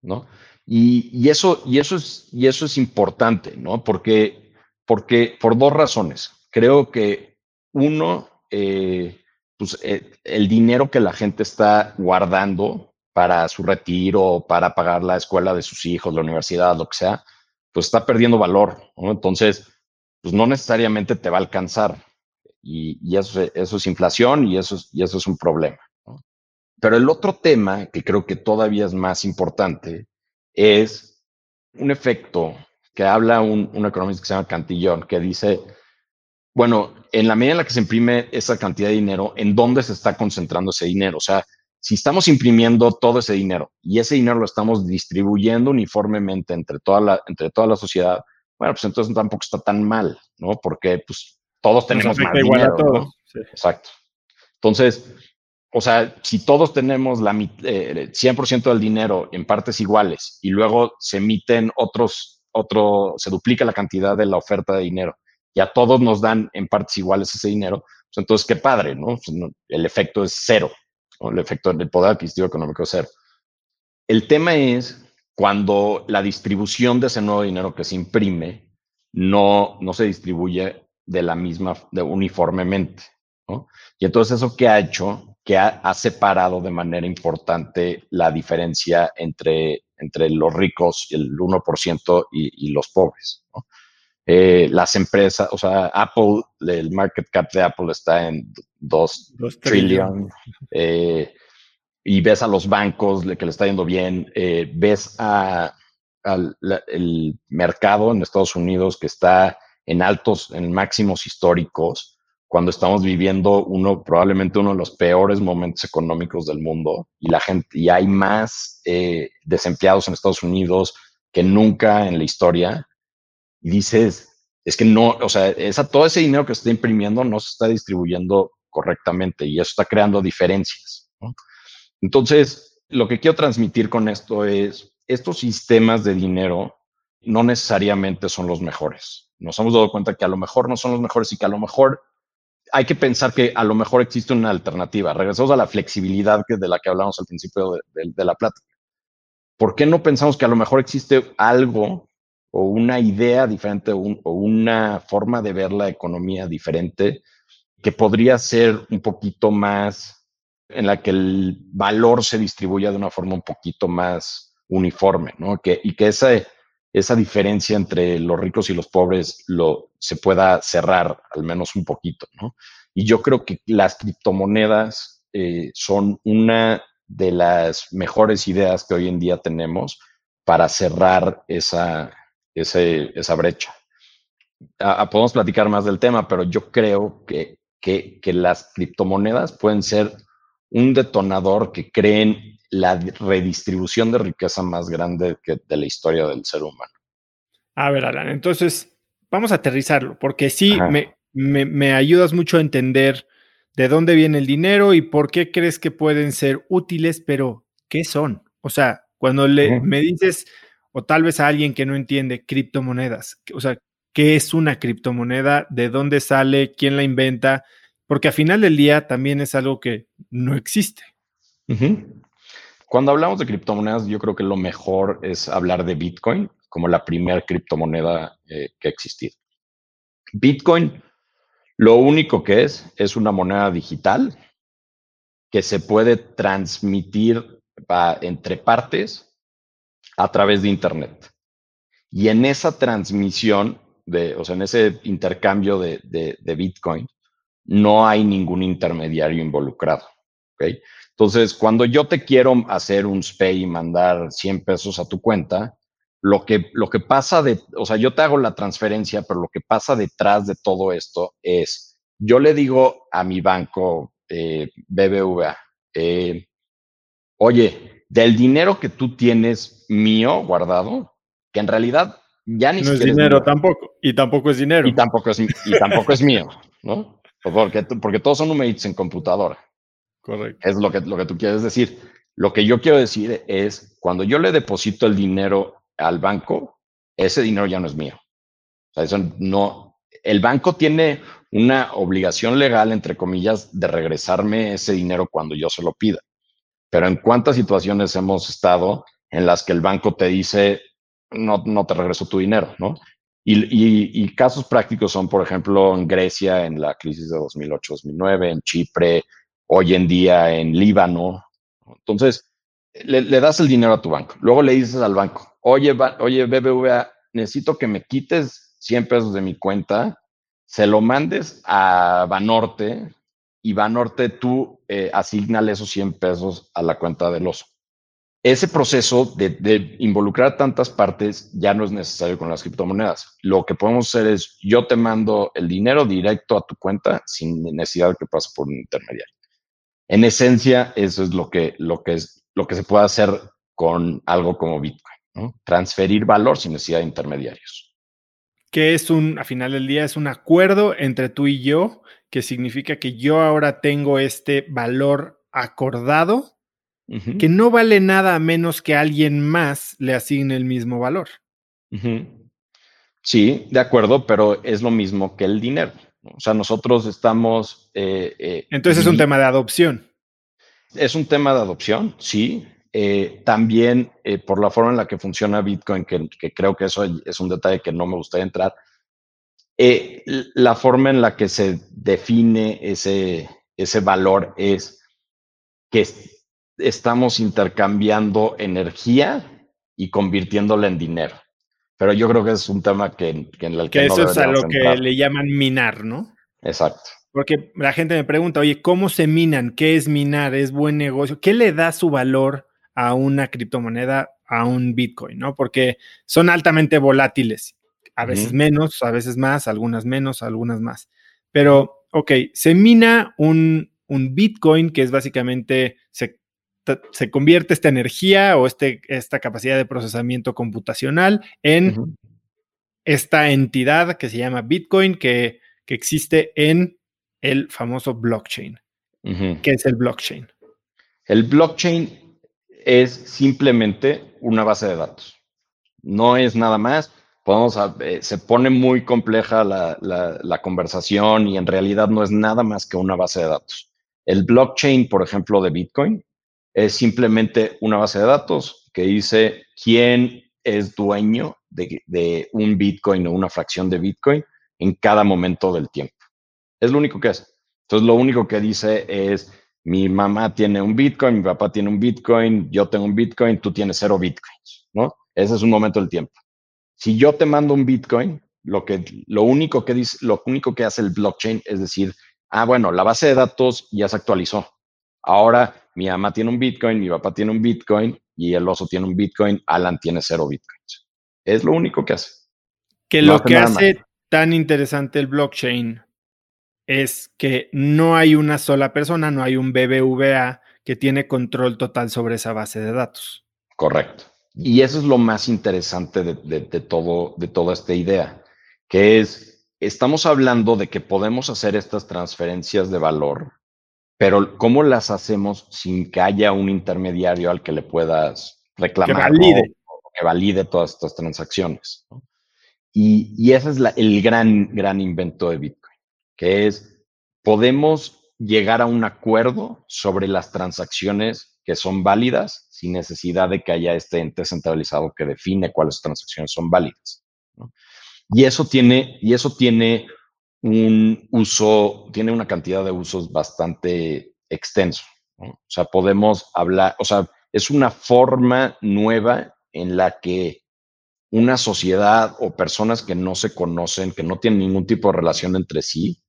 ¿No? Y, eso, y, eso es, y eso es importante, ¿no? Porque, porque por dos razones. Creo que uno, eh, pues eh, el dinero que la gente está guardando para su retiro, para pagar la escuela de sus hijos, la universidad, lo que sea, pues está perdiendo valor. Entonces, pues no necesariamente te va a alcanzar. Y, eso, eso, es inflación y eso es, y eso es un problema. Pero el otro tema que creo que todavía es más importante es un efecto que habla un, un economista que se llama Cantillón, que dice, bueno, en la medida en la que se imprime esa cantidad de dinero, ¿en dónde se está concentrando ese dinero? O sea, si estamos imprimiendo todo ese dinero y ese dinero lo estamos distribuyendo uniformemente entre toda la, entre toda la sociedad, bueno, pues entonces tampoco está tan mal, ¿no? Porque pues todos tenemos más dinero. Exacto. Entonces, o sea, si todos tenemos la, 100% eh, del dinero en partes iguales y luego se emiten otros, otro, se duplica la cantidad de la oferta de dinero y a todos nos dan en partes iguales ese dinero, pues entonces qué padre, ¿no? El efecto es cero el efecto del poder adquisitivo económico cero. El tema es cuando la distribución de ese nuevo dinero que se imprime no, no se distribuye de la misma, de uniformemente. Y entonces eso ha hecho, que ha, separado de manera importante la diferencia entre, entre los ricos, el 1% y, y los pobres. Eh, las empresas, o sea, Apple, el market cap de Apple está en 2 trillion. Eh, y ves a los bancos que le está yendo bien, eh, ves a, al el mercado en Estados Unidos que está en altos, en máximos históricos, cuando estamos viviendo uno, probablemente uno de los peores momentos económicos del mundo y la gente, y hay más desempleados en Estados Unidos que nunca en la historia y dices, es que no, o sea, esa, todo ese dinero que se está imprimiendo no se está distribuyendo correctamente y eso está creando diferencias. Entonces, lo que quiero transmitir con esto es, estos sistemas de dinero no necesariamente son los mejores. Nos hemos dado cuenta que a lo mejor no son los mejores y que a lo mejor hay que pensar que a lo mejor existe una alternativa. Regresamos a la flexibilidad que de la que hablamos al principio de, la plática. ¿Por qué no pensamos que a lo mejor existe algo o una idea diferente o, una forma de ver la economía diferente que podría ser un poquito más en la que el valor se distribuya de una forma un poquito más uniforme, ¿no? Que, y que esa, esa diferencia entre los ricos y los pobres lo, se pueda cerrar al menos un poquito, ¿no? Y yo creo que las criptomonedas eh, son una de las mejores ideas que hoy en día tenemos para cerrar esa, esa brecha. podemos platicar más del tema, pero yo creo que, que, las criptomonedas pueden ser un detonador que creen la redistribución de riqueza más grande que de la historia del ser humano. A ver, Alan, entonces vamos a aterrizarlo, porque sí me, me, ayudas mucho a entender de dónde viene el dinero y por qué crees que pueden ser útiles, pero ¿qué son? O sea, cuando le, me dices o tal vez a alguien que no entiende criptomonedas. O sea, ¿qué es una criptomoneda? ¿De dónde sale? ¿Quién la inventa? Porque al final del día también es algo que no existe. Cuando hablamos de criptomonedas, yo creo que lo mejor es hablar de Bitcoin como la primera criptomoneda eh, que ha existido. Bitcoin, lo único que es, es una moneda digital que se puede transmitir entre partes a través de Internet. Y en esa transmisión, de, o sea, en ese intercambio de, Bitcoin, no hay ningún intermediario involucrado. ¿Okay? Entonces, cuando yo te quiero hacer un SPAY y mandar 100 pesos a tu cuenta, lo que, lo que pasa de, o sea, yo te hago la transferencia, pero lo que pasa detrás de todo esto es, yo le digo a mi banco eh, BBVA, eh, oye, del dinero que tú tienes mío guardado, que en realidad ya ni no es dinero tampoco, y tampoco es dinero. Y tampoco es, y tampoco es mío, ¿no? Porque, porque todos son numeritos en computadora. Correcto. Es lo que, lo que tú quieres decir. Lo que yo quiero decir es, cuando yo le deposito el dinero al banco, ese dinero ya no es mío. O eso no, el banco tiene una obligación legal, entre comillas, de regresarme ese dinero cuando yo se lo pida. Pero en cuántas situaciones hemos estado en las que el banco te dice, no, no te regreso tu dinero, ¿no? Y, y, casos prácticos son, por ejemplo, en Grecia, en la crisis de 2008-2009, en Chipre, hoy en día en Líbano. Entonces, le, das el dinero a tu banco. Luego le dices al banco, oye, oye, BBVA, necesito que me quites 100 pesos de mi cuenta, se lo mandes a Banorte y Banorte tú eh, asignale esos 100 pesos a la cuenta del oso ese proceso de, involucrar tantas partes ya no es necesario con las criptomonedas. Lo que podemos hacer es, yo te mando el dinero directo a tu cuenta sin necesidad de que pase por un intermediario. En esencia, eso es lo que, lo que, es, lo que se puede hacer con algo como Bitcoin, transferir valor sin necesidad de intermediarios. Que es un, a final del día, es un acuerdo entre tú y yo, que significa que yo ahora tengo este valor acordado que no vale nada a menos que alguien más le asigne el mismo valor. Sí, de acuerdo, pero es lo mismo que el dinero. O sea, nosotros estamos... Eh, eh, Entonces es un tema de adopción. Es un tema de adopción, sí. Eh, también por la forma en la que funciona Bitcoin, que, que, creo que eso es un detalle que no me gustaría entrar, la forma en la que se define ese, ese valor es que estamos intercambiando energía y convirtiéndola en dinero. Pero yo creo que es un tema que, que en el que, que eso es a lo que le llaman minar, ¿no? Exacto. Porque la gente me pregunta, oye, ¿cómo se minan? ¿Qué es minar? ¿Es buen negocio? ¿Qué le da su valor a una criptomoneda, a un Bitcoin? ¿no? Porque son altamente volátiles. A veces menos, a veces más, algunas menos, algunas más. Pero, ok, se mina un, un Bitcoin que es básicamente, se se convierte esta energía o este, esta capacidad de procesamiento computacional en esta entidad que se llama Bitcoin, que, existe en el famoso blockchain. ¿Qué es el blockchain? El blockchain es simplemente una base de datos. No es nada más. Podemos, eh, se pone muy compleja la, la conversación y en realidad no es nada más que una base de datos. El blockchain, por ejemplo, de Bitcoin, es simplemente una base de datos que dice quién es dueño de, un Bitcoin o una fracción de Bitcoin en cada momento del tiempo. Es lo único que es. Entonces, lo único que dice es, mi mamá tiene un Bitcoin, mi papá tiene un Bitcoin, yo tengo un Bitcoin, tú tienes cero Bitcoins, ¿no? Ese es un momento del tiempo. Si yo te mando un Bitcoin, lo, que, lo, único que dice, lo único que hace el blockchain es decir, ah, bueno, la base de datos ya se actualizó. Ahora mi mamá tiene un Bitcoin, mi papá tiene un Bitcoin y el oso tiene un Bitcoin, Alan tiene cero Bitcoins. Es lo único que hace. Que lo que hace tan interesante el blockchain es que no hay una sola persona, no hay un BBVA que tiene control total sobre esa base de datos. Correcto. Y eso es lo más interesante de, todo, de toda esta idea, que es, estamos hablando de que podemos hacer estas transferencias de valor pero ¿cómo las hacemos sin que haya un intermediario al que le puedas reclamar? Que valide. que valide todas estas transacciones. Y, ese es el gran, gran invento de Bitcoin, que es, podemos llegar a un acuerdo sobre las transacciones que son válidas sin necesidad de que haya este ente centralizado que define cuáles transacciones son válidas. Y eso tiene, y eso tiene un uso, tiene una cantidad de usos bastante extenso. O sea, podemos hablar, o sea, es una forma nueva en la que una sociedad o personas que no se conocen, que no tienen ningún tipo de relación entre sí,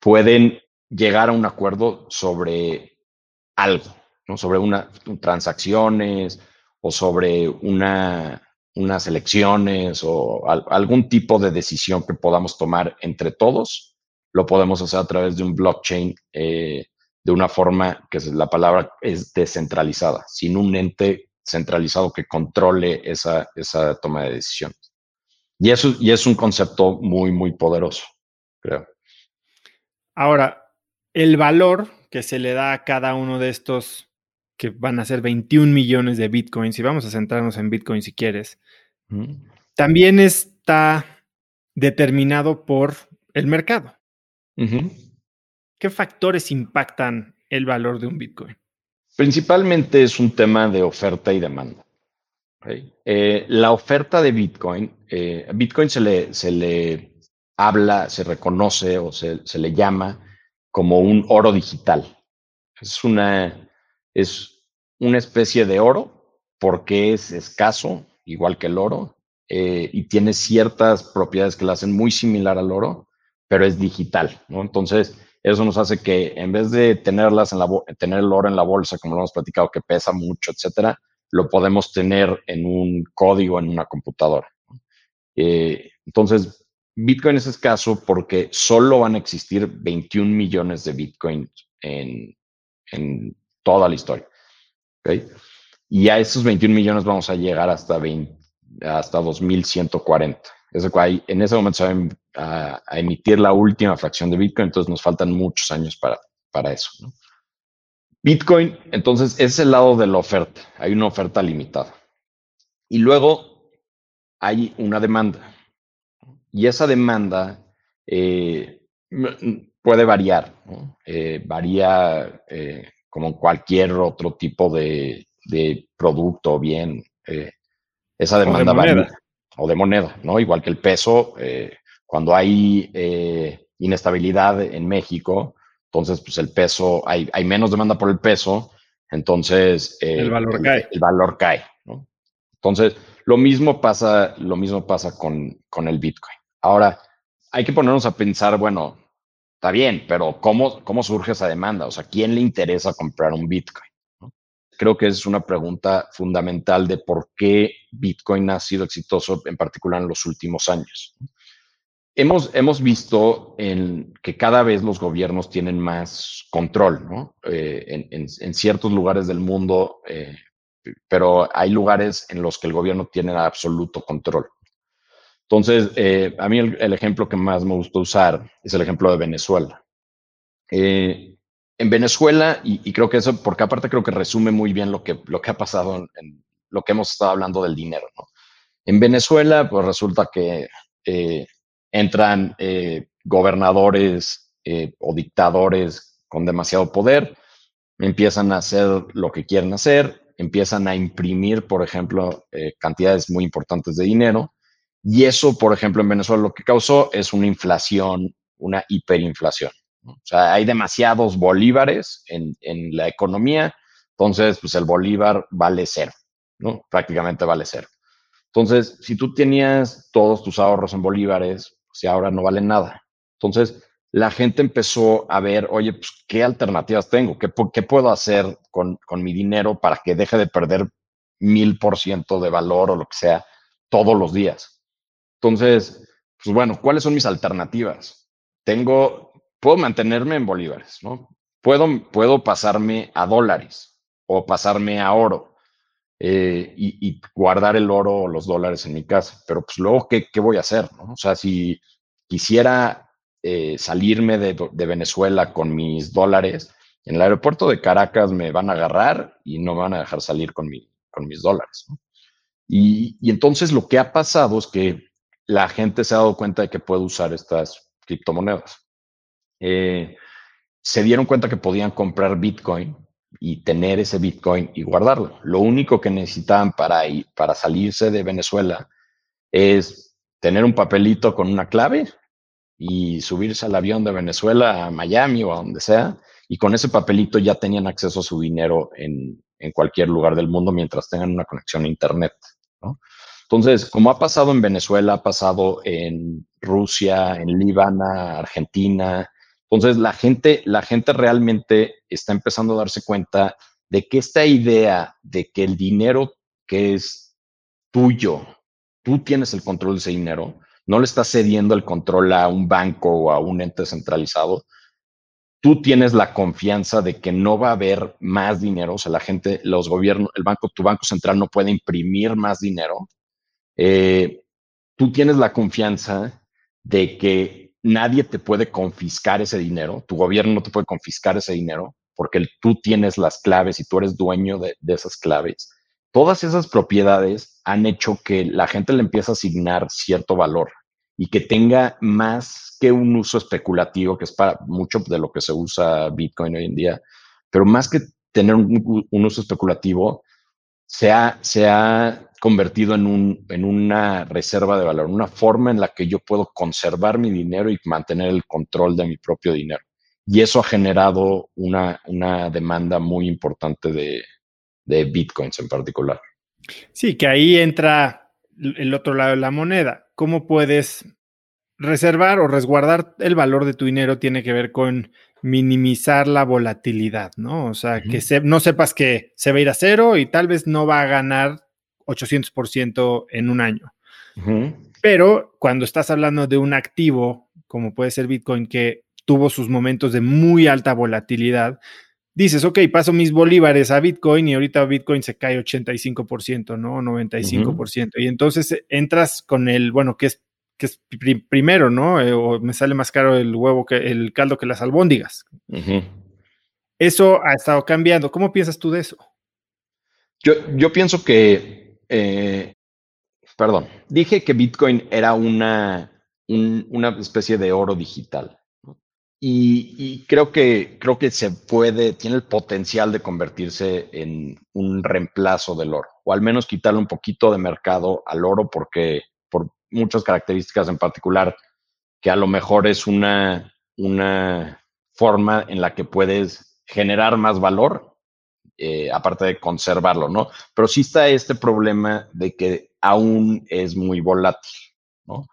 pueden llegar a un acuerdo sobre algo. ¿no? sobre una, transacciones o sobre una, unas elecciones o algún tipo de decisión que podamos tomar entre todos, lo podemos hacer a través de un blockchain eh, de una forma que la palabra es descentralizada, sin un ente centralizado que controle esa, esa toma de decisiones. Y eso y es un concepto muy, muy poderoso, creo. Ahora, el valor que se le da a cada uno de estos que van a ser 21 millones de bitcoins, y vamos a centrarnos en bitcoin si quieres, también está determinado por el mercado. ¿Qué factores impactan el valor de un bitcoin? Principalmente es un tema de oferta y demanda. Eh, la oferta de Bitcoin, eh, Bitcoin se le, se le habla, se reconoce o se, se le llama como un oro digital. Es una, es una especie de oro porque es escaso, igual que el oro, eh, y tiene ciertas propiedades que la hacen muy similar al oro, pero es digital, ¿no? Entonces, eso nos hace que en vez de tenerlas en la, tener el oro en la bolsa, como lo hemos platicado, que pesa mucho, etcétera, lo podemos tener en un código en una computadora. Eh, entonces, Bitcoin es escaso porque solo van a existir 21 millones de Bitcoin en, toda la historia. Y a esos 21 millones vamos a llegar hasta, 20, hasta 2140. en ese momento se va a, emitir la última fracción de Bitcoin, entonces nos faltan muchos años para, para eso. Bitcoin, entonces, es el lado de la oferta. Hay una oferta limitada. Y luego hay una demanda. Y esa demanda eh, puede variar, eh, varía eh, como cualquier otro tipo de, producto o bien. esa demanda o de varía. O de moneda, ¿no? Igual que el peso, cuando hay inestabilidad en México, entonces pues el peso, hay, hay menos demanda por el peso, entonces el valor cae. El valor cae, ¿no? Entonces, lo mismo pasa, lo mismo pasa con, con el Bitcoin. Ahora, hay que ponernos a pensar, bueno, está bien, pero ¿cómo, cómo surge esa demanda? O sea, ¿quién le interesa comprar un Bitcoin? Creo que es una pregunta fundamental de por qué Bitcoin ha sido exitoso, en particular en los últimos años. Hemos, hemos visto en que cada vez los gobiernos tienen más control, ¿no? Eh, en, ciertos lugares del mundo, eh, pero hay lugares en los que el gobierno tiene absoluto control. Entonces, eh, a mí el, ejemplo que más me gusta usar es el ejemplo de Venezuela. Eh, en Venezuela, y, creo que eso, porque aparte creo que resume muy bien lo que, ha pasado en, lo que hemos estado hablando del dinero, ¿no? En Venezuela, pues resulta que eh, entran gobernadores o dictadores con demasiado poder, empiezan a hacer lo que quieren hacer, empiezan a imprimir, por ejemplo, cantidades muy importantes de dinero, y eso, por ejemplo, en Venezuela lo que causó es una inflación, una hiperinflación. O sea, hay demasiados bolívares en, la economía, entonces, pues el bolívar vale cero, ¿no? Prácticamente vale cero. Entonces, si tú tenías todos tus ahorros en bolívares, pues ahora no valen nada. Entonces, la gente empezó a ver, oye, pues, ¿qué alternativas tengo? ¿Qué, qué puedo hacer con, con, mi dinero para que deje de perder mil por ciento de valor o lo que sea todos los días? Entonces, pues bueno, ¿cuáles son mis alternativas? Tengo, puedo mantenerme en bolívares, ¿no? Puedo, puedo pasarme a dólares o pasarme a oro eh, y, guardar el oro o los dólares en mi casa. Pero pues luego, ¿qué, qué voy a hacer? ¿no? O sea, si quisiera eh, salirme de, de, Venezuela con mis dólares, en el aeropuerto de Caracas me van a agarrar y no me van a dejar salir con, mi, con mis dólares. Y, y, entonces lo que ha pasado es que la gente se ha dado cuenta de que puede usar estas criptomonedas. Eh, se dieron cuenta que podían comprar Bitcoin y tener ese Bitcoin y guardarlo. Lo único que necesitaban para, para salirse de Venezuela es tener un papelito con una clave y subirse al avión de Venezuela a Miami o a donde sea. Y con ese papelito ya tenían acceso a su dinero en, en cualquier lugar del mundo mientras tengan una conexión a Internet. ¿no? Entonces, como ha pasado en Venezuela, ha pasado en Rusia, en Líbano, Argentina, entonces la gente, la gente realmente está empezando a darse cuenta de que esta idea de que el dinero que es tuyo, tú tienes el control de ese dinero, no le estás cediendo el control a un banco o a un ente centralizado, tú tienes la confianza de que no va a haber más dinero, o sea, la gente, los gobiernos, el banco, tu banco central no puede imprimir más dinero. Eh, tú tienes la confianza de que nadie te puede confiscar ese dinero, tu gobierno no te puede confiscar ese dinero, porque tú tienes las claves y tú eres dueño de, esas claves. Todas esas propiedades han hecho que la gente le empiece a asignar cierto valor y que tenga más que un uso especulativo, que es para mucho de lo que se usa Bitcoin hoy en día, pero más que tener un, uso especulativo, se convertido en, un, en una reserva de valor, una forma en la que yo puedo conservar mi dinero y mantener el control de mi propio dinero. Y eso ha generado una, una demanda muy importante de, de bitcoins en particular. Sí, que ahí entra el otro lado de la moneda cómo puedes reservar o resguardar el valor de tu dinero tiene que ver con minimizar la volatilidad, ¿no? O sea, que no sepas que se va a ir a cero y tal vez no va a ganar 800% en un año. Pero cuando estás hablando de un activo, como puede ser Bitcoin, que tuvo sus momentos de muy alta volatilidad, dices, ok, paso mis bolívares a Bitcoin y ahorita Bitcoin se cae 85%, ¿no? 95%. Y entonces entras con el, bueno, que es, que es primero, ¿no? Eh, o me sale más caro el huevo que el caldo que las albóndigas. Eso ha estado cambiando. ¿Cómo piensas tú de eso? Yo, yo pienso que, eh, perdón, dije que Bitcoin era una, una especie de oro digital. Y, creo que creo que se puede, tiene el potencial de convertirse en un reemplazo del oro, o al menos quitarle un poquito de mercado al oro, porque por muchas características en particular, que a lo mejor es una, una forma en la que puedes generar más valor, eh, aparte de conservarlo, ¿no? Pero sí está este problema de que aún es muy volátil, ¿no?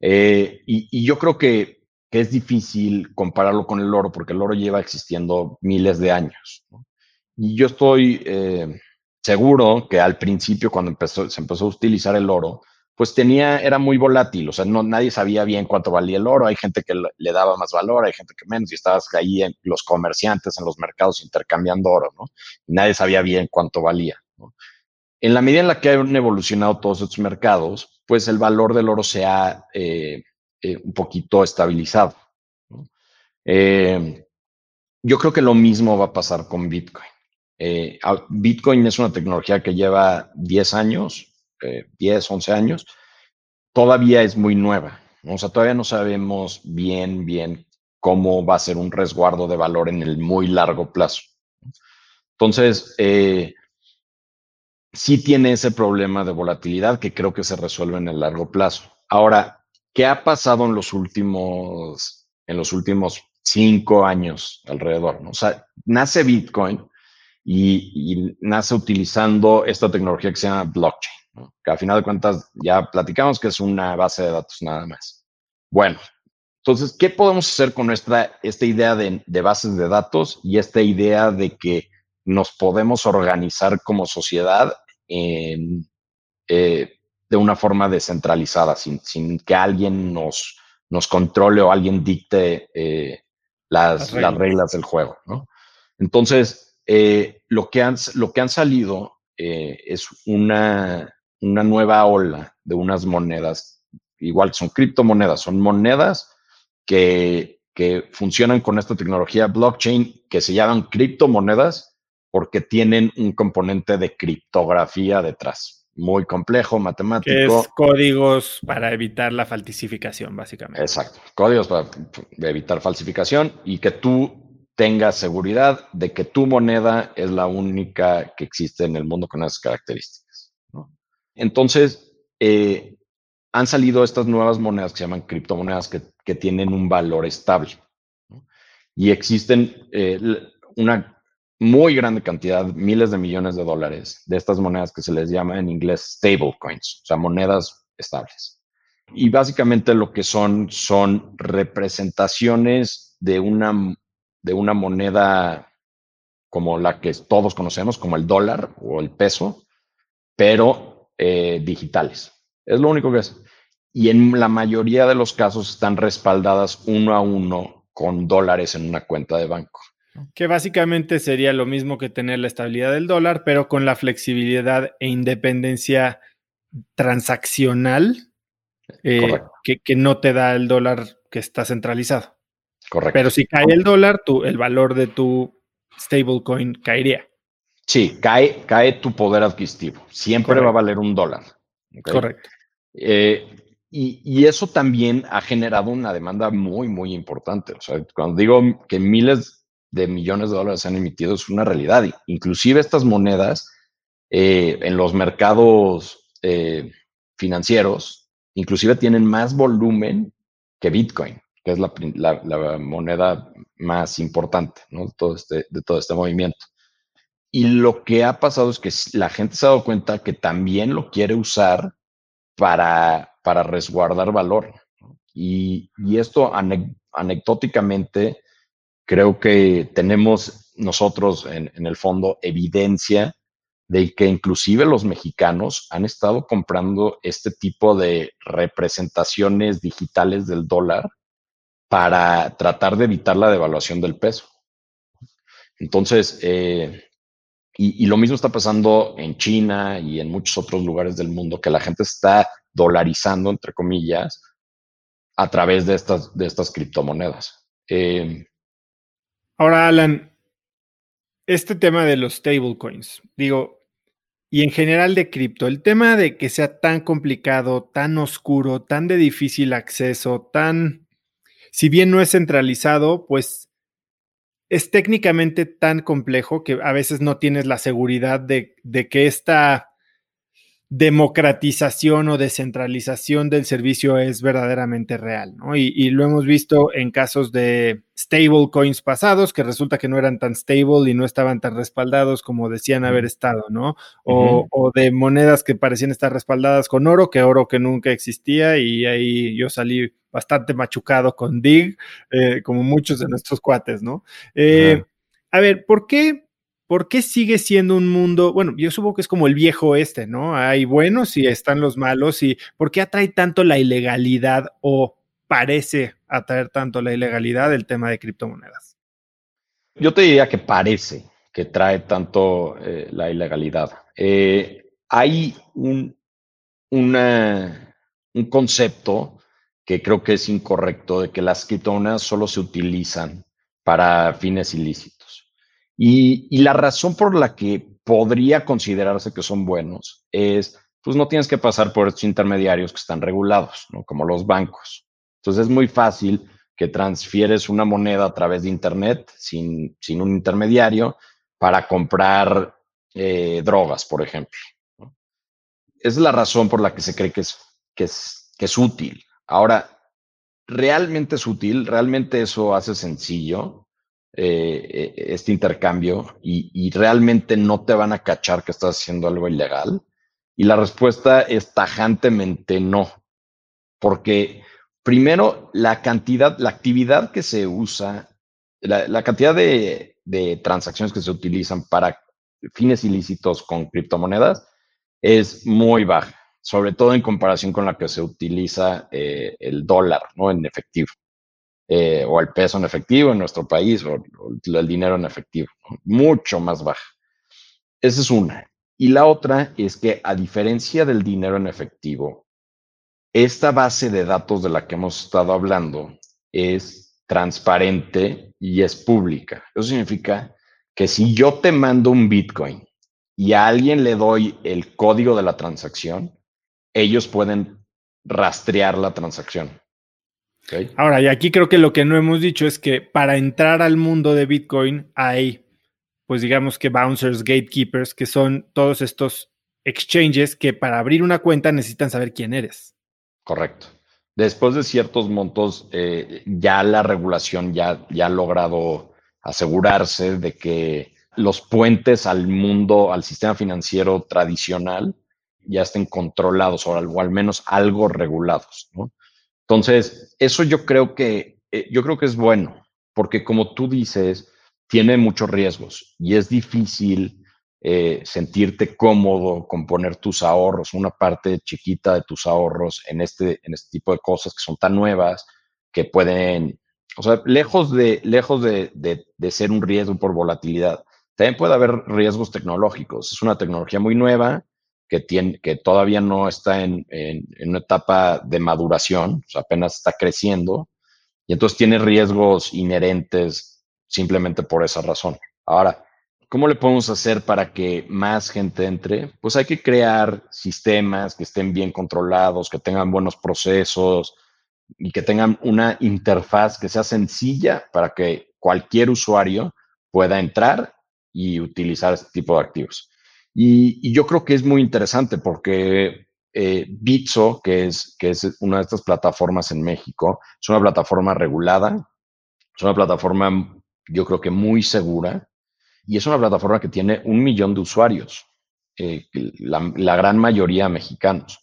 Eh, y yo creo que es difícil compararlo con el oro porque el oro lleva existiendo miles de años. Y yo estoy eh, seguro que al principio, cuando se empezó a utilizar el oro, pues tenía, era muy volátil, o sea, no, nadie sabía bien cuánto valía el oro, hay gente que le daba más valor, hay gente que menos, y estabas ahí en los comerciantes en los mercados intercambiando oro, ¿no? Nadie sabía bien cuánto valía. En la medida en la que han evolucionado todos estos mercados, pues el valor del oro se ha eh, eh, un poquito estabilizado. Eh, yo creo que lo mismo va a pasar con Bitcoin. Bitcoin es una tecnología que lleva 10 años, 10, 11 años, todavía es muy nueva. O sea, todavía no sabemos bien, bien cómo va a ser un resguardo de valor en el muy largo plazo. Entonces, sí tiene ese problema de volatilidad que creo que se resuelve en el largo plazo. Ahora, ¿Qué ha pasado en los últimos, en los últimos cinco años alrededor? O sea, nace Bitcoin y, nace utilizando esta tecnología que se llama blockchain, que a final de cuentas ya platicamos que es una base de datos nada más. Bueno, entonces, ¿qué podemos hacer con nuestra, esta idea de, bases de datos y esta idea de que nos podemos organizar como sociedad en, eh, de una forma descentralizada, sin, sin que alguien nos, nos controle o alguien dicte eh, las, las, reglas. del juego. ¿no? Entonces, eh, lo, que han, lo que han salido es una, una nueva ola de unas monedas, igual son criptomonedas, son monedas que, que funcionan con esta tecnología blockchain que se llaman criptomonedas porque tienen un componente de criptografía detrás muy complejo, matemático. es códigos para evitar la falsificación, básicamente. Exacto, códigos para evitar falsificación y que tú tengas seguridad de que tu moneda es la única que existe en el mundo con esas características. Entonces, eh, han salido estas nuevas monedas que se llaman criptomonedas que, tienen un valor estable. Y existen eh, una muy grande cantidad, miles de millones de dólares de estas monedas que se les llama en inglés stable coins, o sea, monedas estables. Y básicamente lo que son son representaciones de una, de una moneda como la que todos conocemos, como el dólar o el peso, pero eh, digitales. Es lo único que es. Y en la mayoría de los casos están respaldadas uno a uno con dólares en una cuenta de banco. Que básicamente sería lo mismo que tener la estabilidad del dólar, pero con la flexibilidad e independencia transaccional eh, que, no te da el dólar que está centralizado. Correcto. Pero si cae el dólar, tu, el valor de tu stablecoin caería. Sí, cae, cae tu poder adquisitivo. Siempre va a valer un dólar. Correcto. Eh, y, y, eso también ha generado una demanda muy, muy importante. O sea, cuando digo que miles de millones de dólares se han emitido, es una realidad. Inclusive estas monedas eh, en los mercados eh, financieros, inclusive tienen más volumen que Bitcoin, que es la, la, moneda más importante ¿no? todo este, de todo este movimiento. Y lo que ha pasado es que la gente se ha dado cuenta que también lo quiere usar para, para resguardar valor. Y, y, esto anecdóticamente creo que tenemos nosotros en, en, el fondo evidencia de que inclusive los mexicanos han estado comprando este tipo de representaciones digitales del dólar para tratar de evitar la devaluación del peso. Entonces, eh, y, lo mismo está pasando en China y en muchos otros lugares del mundo, que la gente está dolarizando, entre comillas, a través de estas, de estas criptomonedas. Eh, Ahora, Alan, este tema de los stablecoins, digo, y en general de cripto, el tema de que sea tan complicado, tan oscuro, tan de difícil acceso, tan, si bien no es centralizado, pues es técnicamente tan complejo que a veces no tienes la seguridad de, de que esta democratización o descentralización del servicio es verdaderamente real, ¿no? Y, lo hemos visto en casos de stable coins pasados que resulta que no eran tan stable y no estaban tan respaldados como decían haber estado, ¿no? O, o, de monedas que parecían estar respaldadas con oro, que oro que nunca existía y ahí yo salí bastante machucado con DIG, eh, como muchos de nuestros cuates, ¿no? Eh, a ver, ¿por qué? ¿por qué sigue siendo un mundo? Bueno, yo supongo que es como el viejo este, ¿no? Hay buenos y están los malos, y ¿por qué atrae tanto la ilegalidad o parece atraer tanto la ilegalidad el tema de criptomonedas? Yo te diría que parece que trae tanto eh, la ilegalidad. Eh, hay un, un concepto que creo que es incorrecto de que las criptomonedas solo se utilizan para fines ilícitos. Y, la razón por la que podría considerarse que son buenos es, pues no tienes que pasar por estos intermediarios que están regulados, ¿no? como los bancos. Entonces es muy fácil que transfieres una moneda a través de Internet sin, sin un intermediario para comprar eh, drogas, por ejemplo. Esa es la razón por la que se cree que es, que es, que es útil. Ahora, ¿realmente es útil? ¿Realmente eso hace sencillo? Eh, eh, este intercambio y, realmente no te van a cachar que estás haciendo algo ilegal? Y la respuesta es tajantemente no, porque primero la cantidad, la actividad que se usa, la, cantidad de, transacciones que se utilizan para fines ilícitos con criptomonedas es muy baja, sobre todo en comparación con la que se utiliza eh, el dólar, ¿no? En efectivo. Eh, o el peso en efectivo en nuestro país, o, el dinero en efectivo, mucho más baja. Esa es una. Y la otra es que a diferencia del dinero en efectivo, esta base de datos de la que hemos estado hablando es transparente y es pública. Eso significa que si yo te mando un Bitcoin y a alguien le doy el código de la transacción, ellos pueden rastrear la transacción. Ahora, y aquí creo que lo que no hemos dicho es que para entrar al mundo de Bitcoin hay, pues digamos que bouncers, gatekeepers, que son todos estos exchanges que para abrir una cuenta necesitan saber quién eres. Correcto. Después de ciertos montos, eh, ya la regulación ya, ya ha logrado asegurarse de que los puentes al mundo, al sistema financiero tradicional, ya estén controlados o al menos algo regulados. ¿no? Entonces, eso yo creo que, eh, yo creo que es bueno, porque como tú dices, tiene muchos riesgos y es difícil eh, sentirte cómodo con poner tus ahorros, una parte chiquita de tus ahorros en este, en este tipo de cosas que son tan nuevas que pueden, o sea, lejos de, lejos de, de, ser un riesgo por volatilidad, también puede haber riesgos tecnológicos. Es una tecnología muy nueva que, tiene, que todavía no está en, en, una etapa de maduración, apenas está creciendo, y entonces tiene riesgos inherentes simplemente por esa razón. Ahora, ¿Cómo le podemos hacer para que más gente entre? Pues hay que crear sistemas que estén bien controlados, que tengan buenos procesos y que tengan una interfaz que sea sencilla para que cualquier usuario pueda entrar y utilizar este tipo de activos. Y, yo creo que es muy interesante porque eh, Bitso, que es, que es una de estas plataformas en México, es una plataforma regulada, es una plataforma yo creo que muy segura y es una plataforma que tiene un millón de usuarios, eh, la, gran mayoría mexicanos.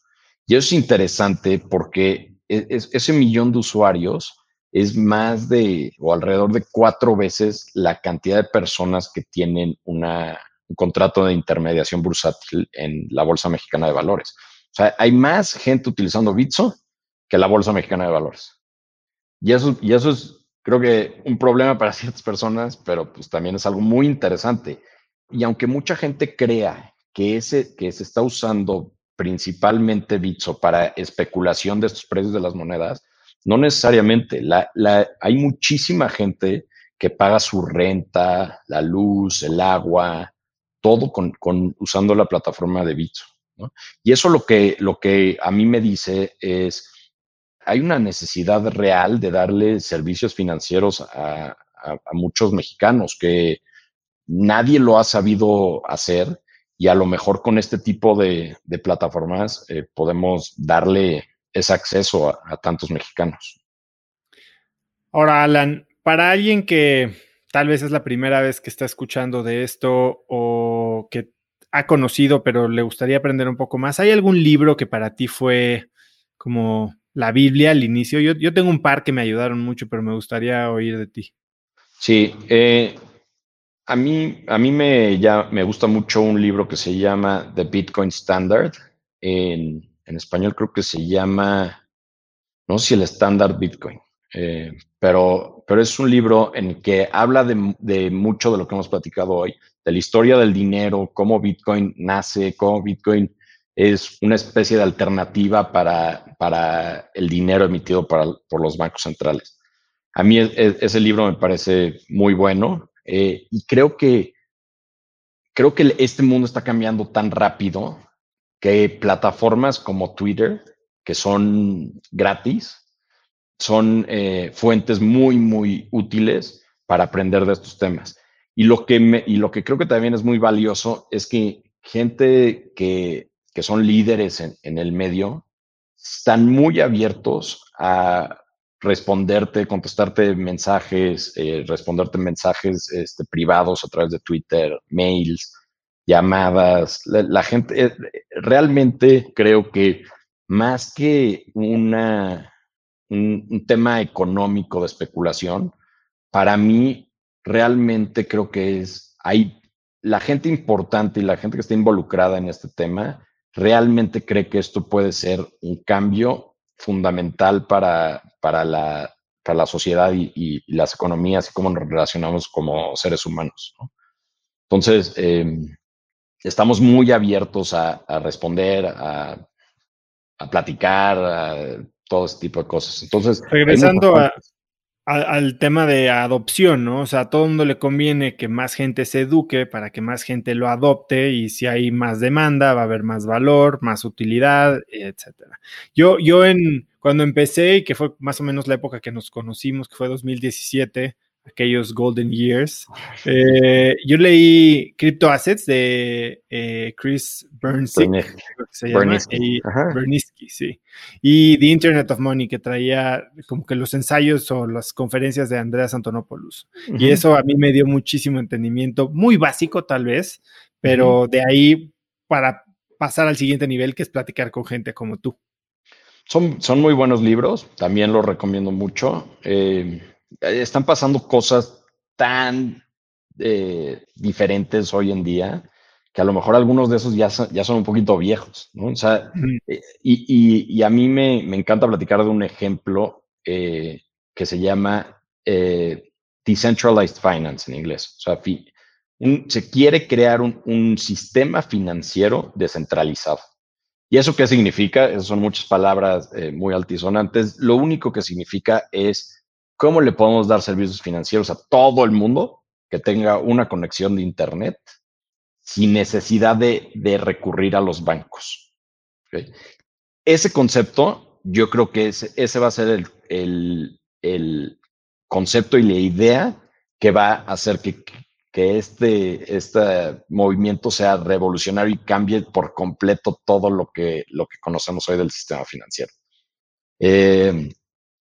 Y eso es interesante porque e, ese millón de usuarios es más de o alrededor de cuatro veces la cantidad de personas que tienen una, un contrato de intermediación bursátil en la Bolsa Mexicana de Valores. O sea, hay más gente utilizando Bitso que la Bolsa Mexicana de Valores. Y eso, y eso es creo que un problema para ciertas personas, pero pues también es algo muy interesante. Y aunque mucha gente crea que, ese, que se está usando principalmente Bitso para especulación de estos precios de las monedas, no necesariamente. La, la, hay muchísima gente que paga su renta, la luz, el agua, todo con, con usando la plataforma de Bitso. ¿no? Y eso lo que, lo que a mí me dice es, hay una necesidad real de darle servicios financieros a, muchos mexicanos que nadie lo ha sabido hacer y a lo mejor con este tipo de, plataformas eh, podemos darle ese acceso a, a, tantos mexicanos. Ahora, Alan, para alguien que tal vez es la primera vez que está escuchando de esto o que ha conocido pero le gustaría aprender un poco más, ¿hay algún libro que para ti fue como la Biblia al inicio. Yo, yo, tengo un par que me ayudaron mucho, pero me gustaría oír de ti. Sí, eh, a mí, a mí me, ya, me gusta mucho un libro que se llama The Bitcoin Standard. En, en español creo que se llama, no sé si el estándar Bitcoin, eh, pero, pero es un libro en el que habla de, mucho de lo que hemos platicado hoy, de la historia del dinero, cómo Bitcoin nace, cómo Bitcoin es una especie de alternativa para, para el dinero emitido por los bancos centrales. A mí ese libro me parece muy bueno eh, y creo que, creo que este mundo está cambiando tan rápido que plataformas como Twitter, que son gratis, son eh, fuentes muy, muy útiles para aprender de estos temas. Y lo, que me, y lo que creo que también es muy valioso es que gente que que son líderes en, el medio, están muy abiertos a responderte, contestarte mensajes, eh, responderte mensajes este, privados a través de Twitter, mails, llamadas. La, gente, eh, realmente creo que más que una, un, tema económico de especulación, para mí realmente creo que es, hay la gente importante y la gente que está involucrada en este tema realmente cree que esto puede ser un cambio fundamental para, para, la, para la sociedad y, las economías y cómo nos relacionamos como seres humanos. Entonces, em, estamos muy abiertos a, responder, a, a, platicar, a todo ese tipo de cosas. Entonces, regresando a, al, tema de adopción, ¿no? O sea, a todo el mundo le conviene que más gente se eduque para que más gente lo adopte y si hay más demanda va a haber más valor, más utilidad, etcétera. Yo, yo en, cuando empecé, y que fue más o menos la época que nos conocimos, que fue 2017, aquellos golden years. Eh, yo leí Crypto Assets de eh, Chris Bernstein, Berniski, sí. Y The Internet of Money, que traía como que los ensayos o las conferencias de Andreas Antonopoulos. Y eso a mí me dio muchísimo entendimiento, muy básico tal vez, pero de ahí para pasar al siguiente nivel, que es platicar con gente como tú. Son, son muy buenos libros, también los recomiendo mucho. Eh, están pasando cosas tan eh, diferentes hoy en día, que a lo mejor algunos de esos ya son, ya son un poquito viejos, ¿no? O sea, eh, y, y, a mí me, me, encanta platicar de un ejemplo eh, que se llama Decentralized Finance en inglés. O sea, se quiere crear un, un, sistema financiero descentralizado. ¿Y eso qué significa? Esas son muchas palabras muy altisonantes. Lo único que significa es cómo le podemos dar servicios financieros a todo el mundo que tenga una conexión de Internet sin necesidad de, recurrir a los bancos. Ese concepto, yo creo que ese, va a ser el, concepto y la idea que va a hacer que, este, este movimiento sea revolucionario y cambie por completo todo lo que, lo que conocemos hoy del sistema financiero. Eh,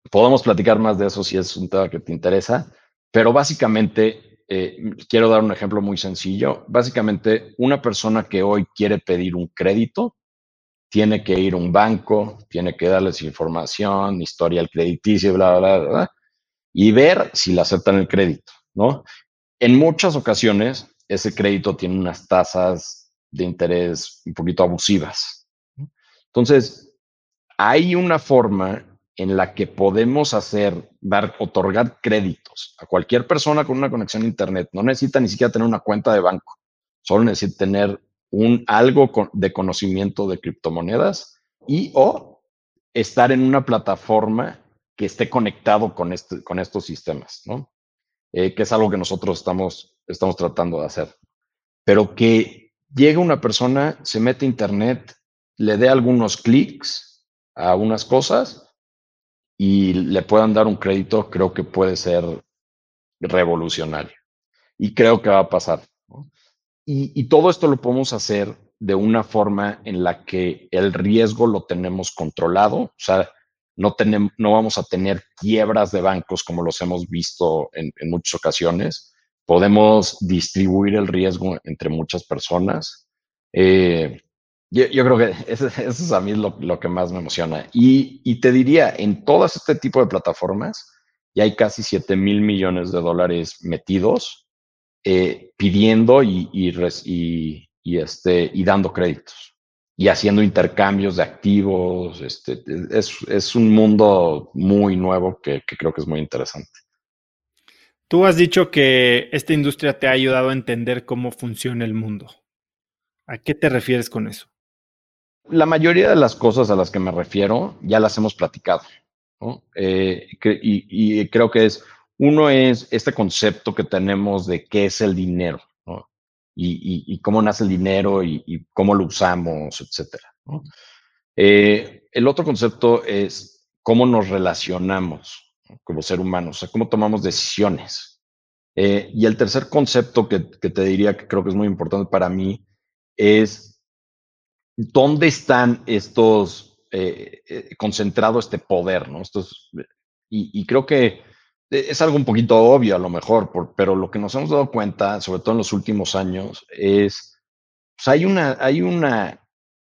podemos platicar más de eso si es un tema que te interesa, pero básicamente eh, quiero dar un ejemplo muy sencillo. Básicamente, una persona que hoy quiere pedir un crédito tiene que ir a un banco, tiene que darles información, historial crediticio, bla, bla, bla, bla, y ver si le aceptan el crédito, ¿no? En muchas ocasiones, ese crédito tiene unas tasas de interés un poquito abusivas. Entonces, hay una forma en la que podemos hacer, dar, otorgar créditos a cualquier persona con una conexión a Internet. No necesita ni siquiera tener una cuenta de banco, solo necesita tener un, algo de conocimiento de criptomonedas y o estar en una plataforma que esté conectado con, este, con estos sistemas, ¿no? Eh, que es algo que nosotros estamos, estamos tratando de hacer. Pero que llegue una persona, se mete a Internet, le dé algunos clics a unas cosas y le puedan dar un crédito, creo que puede ser revolucionario. Y creo que va a pasar. Y, todo esto lo podemos hacer de una forma en la que el riesgo lo tenemos controlado, o sea, no, tenemos, no vamos a tener quiebras de bancos como los hemos visto en, muchas ocasiones. Podemos distribuir el riesgo entre muchas personas. Eh, yo, creo que eso, es a mí lo, que más me emociona. Y, te diría, en todas este tipo de plataformas, ya hay casi 7 mil millones de dólares metidos eh, pidiendo este, y dando créditos y haciendo intercambios de activos. Este, es, un mundo muy nuevo que creo que es muy interesante. Tú has dicho que esta industria te ha ayudado a entender cómo funciona el mundo. ¿A qué te refieres con eso? La mayoría de las cosas a las que me refiero ya las hemos platicado. Eh, y, creo que es, uno es este concepto que tenemos de qué es el dinero y, cómo nace el dinero y, cómo lo usamos, etc. Eh, el otro concepto es cómo nos relacionamos como ser humanos, o sea, cómo tomamos decisiones. Eh, y el tercer concepto que, que te diría que creo que es muy importante para mí es ¿dónde están estos, eh, eh, concentrado este poder, ¿no? Estos, y, creo que es algo un poquito obvio a lo mejor, pero lo que nos hemos dado cuenta, sobre todo en los últimos años, es, pues hay una, hay una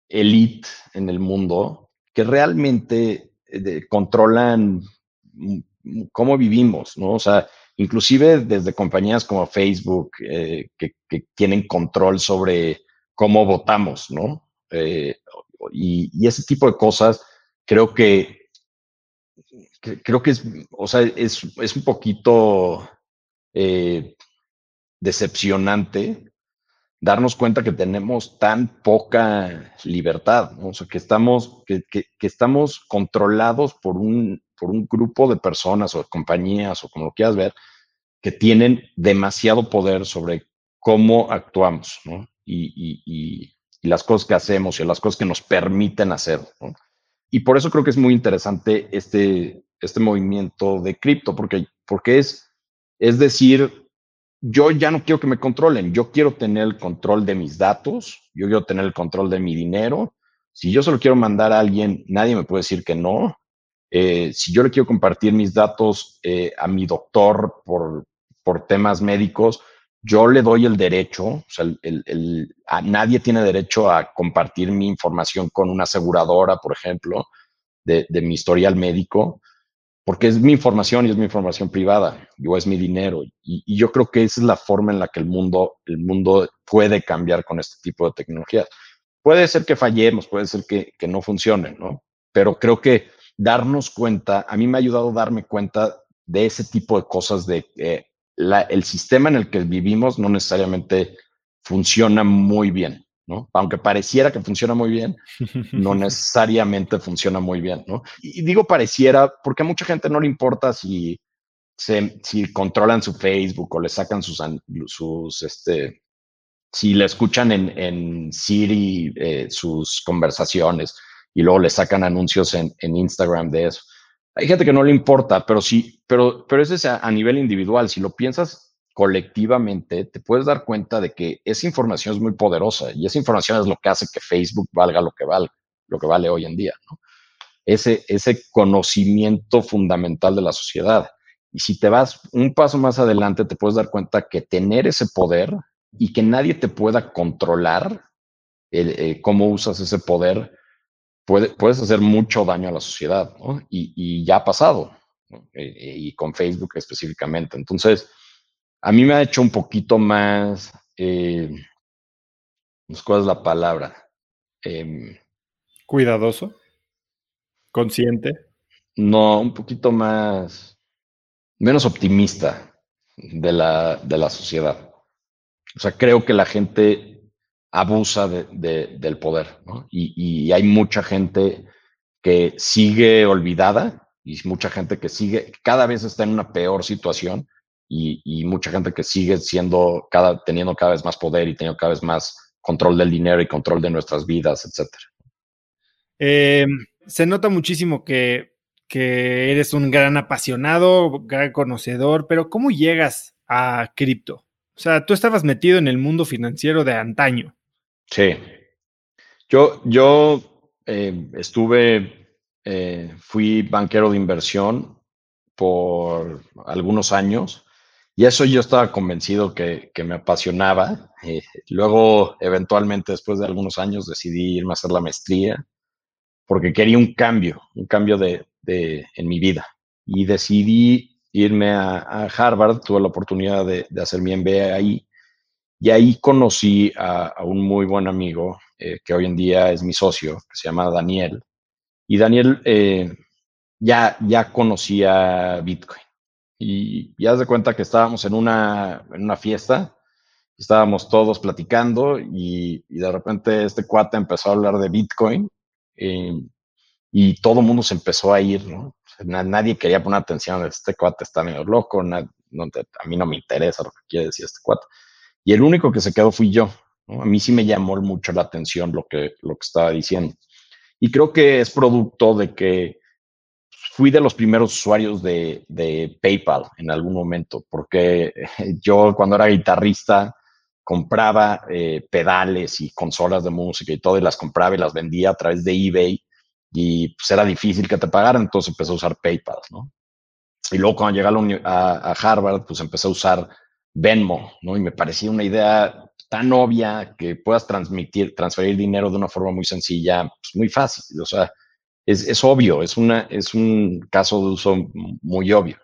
elite en el mundo que realmente eh, controlan cómo vivimos, ¿no? O sea, inclusive desde compañías como Facebook, que, que, tienen control sobre cómo votamos, ¿no? Eh, y, ese tipo de cosas, creo que, creo que es, o sea, es, es un poquito eh, decepcionante darnos cuenta que tenemos tan poca libertad, que estamos, que, que, estamos controlados por un, por un grupo de personas o compañías o como lo quieras ver, que tienen demasiado poder sobre cómo actuamos, y las cosas que hacemos y las cosas que nos permiten hacer. Y por eso creo que es muy interesante este, este movimiento de cripto, porque, porque es, es decir, yo ya no quiero que me controlen, yo quiero tener el control de mis datos, yo quiero tener el control de mi dinero. Si yo solo quiero mandar a alguien, nadie me puede decir que no. Eh, si yo le quiero compartir mis datos eh, a mi doctor por, por temas médicos, yo le doy el derecho, o sea, el, nadie tiene derecho a compartir mi información con una aseguradora, por ejemplo, de, mi historial médico. porque es mi información y es mi información privada, o es mi dinero. Y, yo creo que esa es la forma en la que el mundo, el mundo puede cambiar con este tipo de tecnologías. Puede ser que fallemos, puede ser que, no funcione, ¿no? Pero creo que darnos cuenta, a mí me ha ayudado a darme cuenta de ese tipo de cosas, de el sistema en el que vivimos no necesariamente funciona muy bien, ¿no? Aunque pareciera que funciona muy bien, no necesariamente funciona muy bien, ¿no? Y digo pareciera porque a mucha gente no le importa si, si controlan su Facebook o le sacan sus, sus este, si le escuchan en, en Siri eh, sus conversaciones y luego le sacan anuncios en, en, Instagram de eso. Hay gente que no le importa, pero sí, pero, pero eso es a, a nivel individual. Si lo piensas colectivamente, te puedes dar cuenta de que esa información es muy poderosa y esa información es lo que hace que Facebook valga lo que vale, lo que vale hoy en día, ¿no? Ese, ese conocimiento fundamental de la sociedad. Y si te vas un paso más adelante, te puedes dar cuenta que tener ese poder y que nadie te pueda controlar eh, cómo usas ese poder, puede, puedes hacer mucho daño a la sociedad, ¿no? y, ya ha pasado, eh, y con Facebook específicamente. Entonces, a mí me ha hecho un poquito más, eh, ¿cuál es la palabra? Em, Cuidadoso, consciente. No, un poquito más, menos optimista de la, de la sociedad. O sea, creo que la gente abusa de, del poder. Y, y, hay mucha gente que sigue olvidada y mucha gente que sigue, cada vez está en una peor situación y, y, mucha gente que sigue siendo, cada, teniendo cada vez más poder y teniendo cada vez más control del dinero y control de nuestras vidas, etcétera. Eh, se nota muchísimo que, que eres un gran apasionado, gran conocedor, pero ¿cómo llegas a cripto? O sea, tú estabas metido en el mundo financiero de antaño. Sí. Yo, yo eh, estuve, eh, fui banquero de inversión por algunos años y eso yo estaba convencido que, me apasionaba. Eh, luego, eventualmente, después de algunos años, decidí irme a hacer la maestría porque quería un cambio, un cambio de, en mi vida. Y decidí irme a, Harvard, tuve la oportunidad de, hacer mi MBA ahí, y ahí conocí a, un muy buen amigo eh, que hoy en día es mi socio, que se llama Daniel. Y Daniel eh, ya, ya conocía Bitcoin. Y ya se cuenta que estábamos en una, en una fiesta, estábamos todos platicando y, de repente este cuate empezó a hablar de Bitcoin eh, y todo el mundo se empezó a ir, ¿no? nadie quería poner atención, este cuate está medio loco, a mí no me interesa lo que quiere decir este cuate. Y el único que se quedó fui yo. A mí sí me llamó mucho la atención lo que, lo que estaba diciendo. Y creo que es producto de que fui de los primeros usuarios de, de PayPal en algún momento, porque yo cuando era guitarrista compraba eh, pedales y consolas de música y todo, y las compraba y las vendía a través de eBay y pues era difícil que te pagaran, entonces empecé a usar PayPal. Y luego cuando llegué a, Harvard, pues empecé a usar Venmo, ¿no? Y me parecía una idea tan obvia que puedas transmitir, transferir dinero de una forma muy sencilla, pues muy fácil, o sea, es, es obvio, es, una, es un caso de uso muy obvio.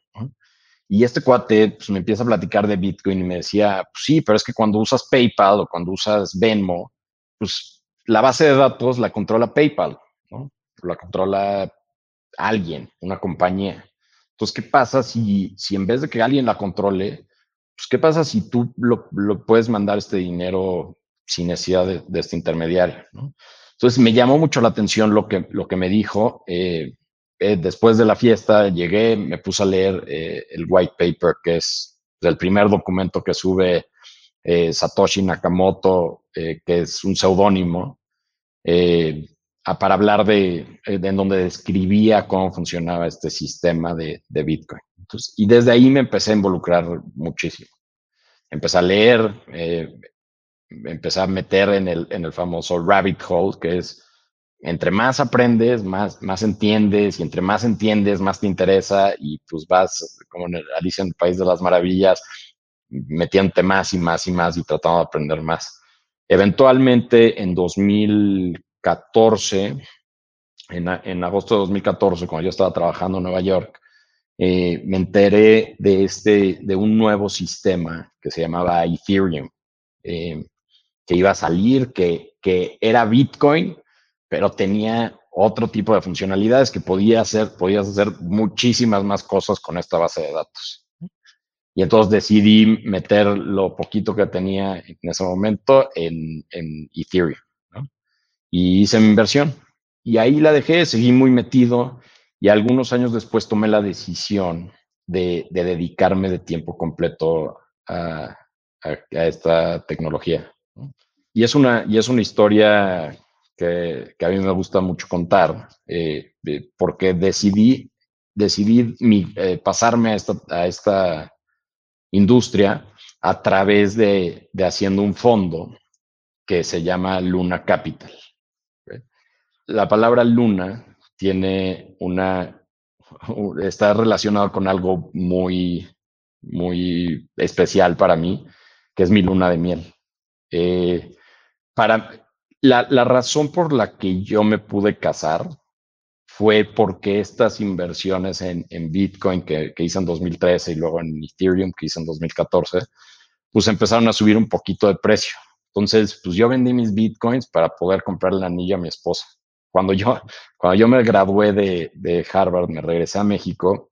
Y este cuate pues, me empieza a platicar de Bitcoin y me decía, pues sí, pero es que cuando usas PayPal o cuando usas Venmo, pues la base de datos la controla PayPal, ¿no? la controla alguien, una compañía. Entonces, ¿qué pasa si, si en vez de que alguien la controle, pues qué pasa si tú lo, puedes mandar este dinero sin necesidad de, este intermediario? Entonces, me llamó mucho la atención lo que, lo que me dijo. Eh, eh, después de la fiesta, llegué, me puse a leer eh, el white paper, que es el primer documento que sube Satoshi Nakamoto, que es un seudónimo para hablar de, en donde describía cómo funcionaba este sistema de Bitcoin. Y desde ahí me empecé a involucrar muchísimo. Empecé a leer, eh, empecé a meter en el, en el famoso rabbit hole, que es entre más aprendes, más, más entiendes, y entre más entiendes, más te interesa, y pues vas, como en Alicia en el País de las Maravillas, metiéndote más y más y más y tratando de aprender más. Eventualmente, en 2000 en, en, agosto de 2014, cuando yo estaba trabajando en Nueva York, eh, me enteré de, este, de un nuevo sistema que se llamaba Ethereum, eh, que iba a salir, que, que era Bitcoin, pero tenía otro tipo de funcionalidades que podía hacer, podías hacer muchísimas más cosas con esta base de datos. Y entonces decidí meter lo poquito que tenía en ese momento en, en Ethereum. Y hice mi inversión. Y ahí la dejé, seguí muy metido y algunos años después tomé la decisión de, dedicarme de tiempo completo a, esta tecnología. Y, es una, y es una historia que, a mí me gusta mucho contar, eh, porque decidí, decidí eh, pasarme a esta, a esta industria a través de, de haciendo un fondo que se llama Luna Capital. La palabra luna tiene una, está relacionado con algo muy, muy especial para mí, que es mi luna de miel. Eh, para, la, la, razón por la que yo me pude casar fue porque estas inversiones en, en Bitcoin que, que, hice en 2013 y luego en Ethereum que hice en 2014, pues empezaron a subir un poquito de precio. Entonces, pues yo vendí mis Bitcoins para poder comprar el anillo a mi esposa. Cuando yo, cuando yo me gradué de, de Harvard, me regresé a México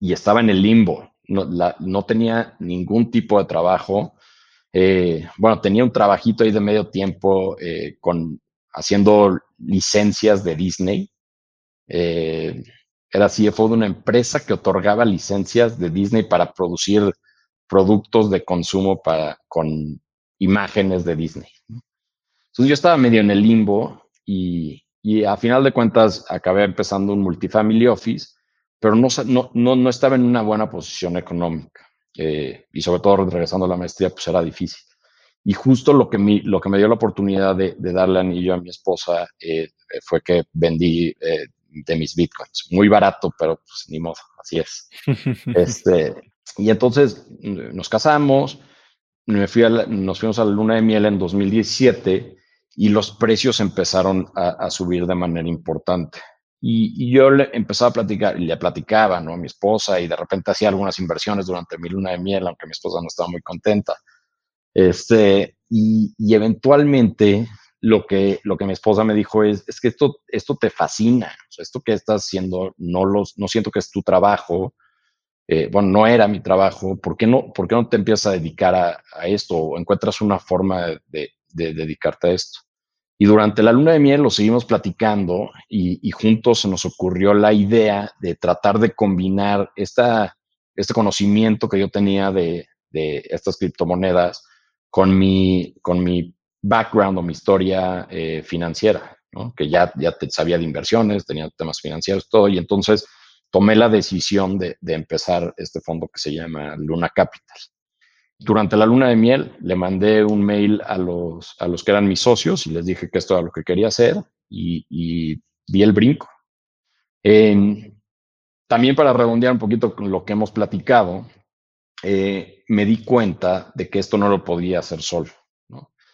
y estaba en el limbo. No, no tenía ningún tipo de trabajo. Eh, bueno, tenía un trabajito ahí de medio tiempo eh, con, haciendo licencias de Disney. Eh, era CFO de una empresa que otorgaba licencias de Disney para producir productos de consumo para, con imágenes de Disney. Entonces yo estaba medio en el limbo y, y a final de cuentas acabé empezando un multifamily office, pero no, no, no, estaba en una buena posición económica. Eh, y sobre todo regresando a la maestría, pues era difícil. Y justo lo que, me, lo que me dio la oportunidad de, darle anillo a mi esposa eh, fue que vendí eh, de mis bitcoins. Muy barato, pero pues ni modo, así es. este, y entonces nos casamos, me fui a nos fuimos a la luna de miel en 2017 y los precios empezaron a, subir de manera importante. Y, yo le empezaba a platicar, y le platicaba ¿no? a mi esposa, y de repente hacía algunas inversiones durante mi luna de miel, aunque mi esposa no estaba muy contenta. Este, y, eventualmente lo que, lo que mi esposa me dijo es, es que esto, esto te fascina, esto que estás haciendo, no, los, no siento que es tu trabajo, eh, bueno, no era mi trabajo, ¿por qué no, por qué no te empiezas a dedicar a, a esto o encuentras una forma de, de dedicarte a esto. Y durante la luna de miel lo seguimos platicando y, juntos se nos ocurrió la idea de tratar de combinar esta, este conocimiento que yo tenía de, de estas criptomonedas con mi, con mi background o mi historia eh, financiera, que ya, ya sabía de inversiones, tenía temas financieros, todo, y entonces tomé la decisión de, de empezar este fondo que se llama Luna Capital durante la luna de miel le mandé un mail a los, a los que eran mis socios y les dije que esto era lo que quería hacer y, y di el brinco. también para redondear un poquito lo que hemos platicado, eh, me di cuenta de que esto no lo podía hacer solo.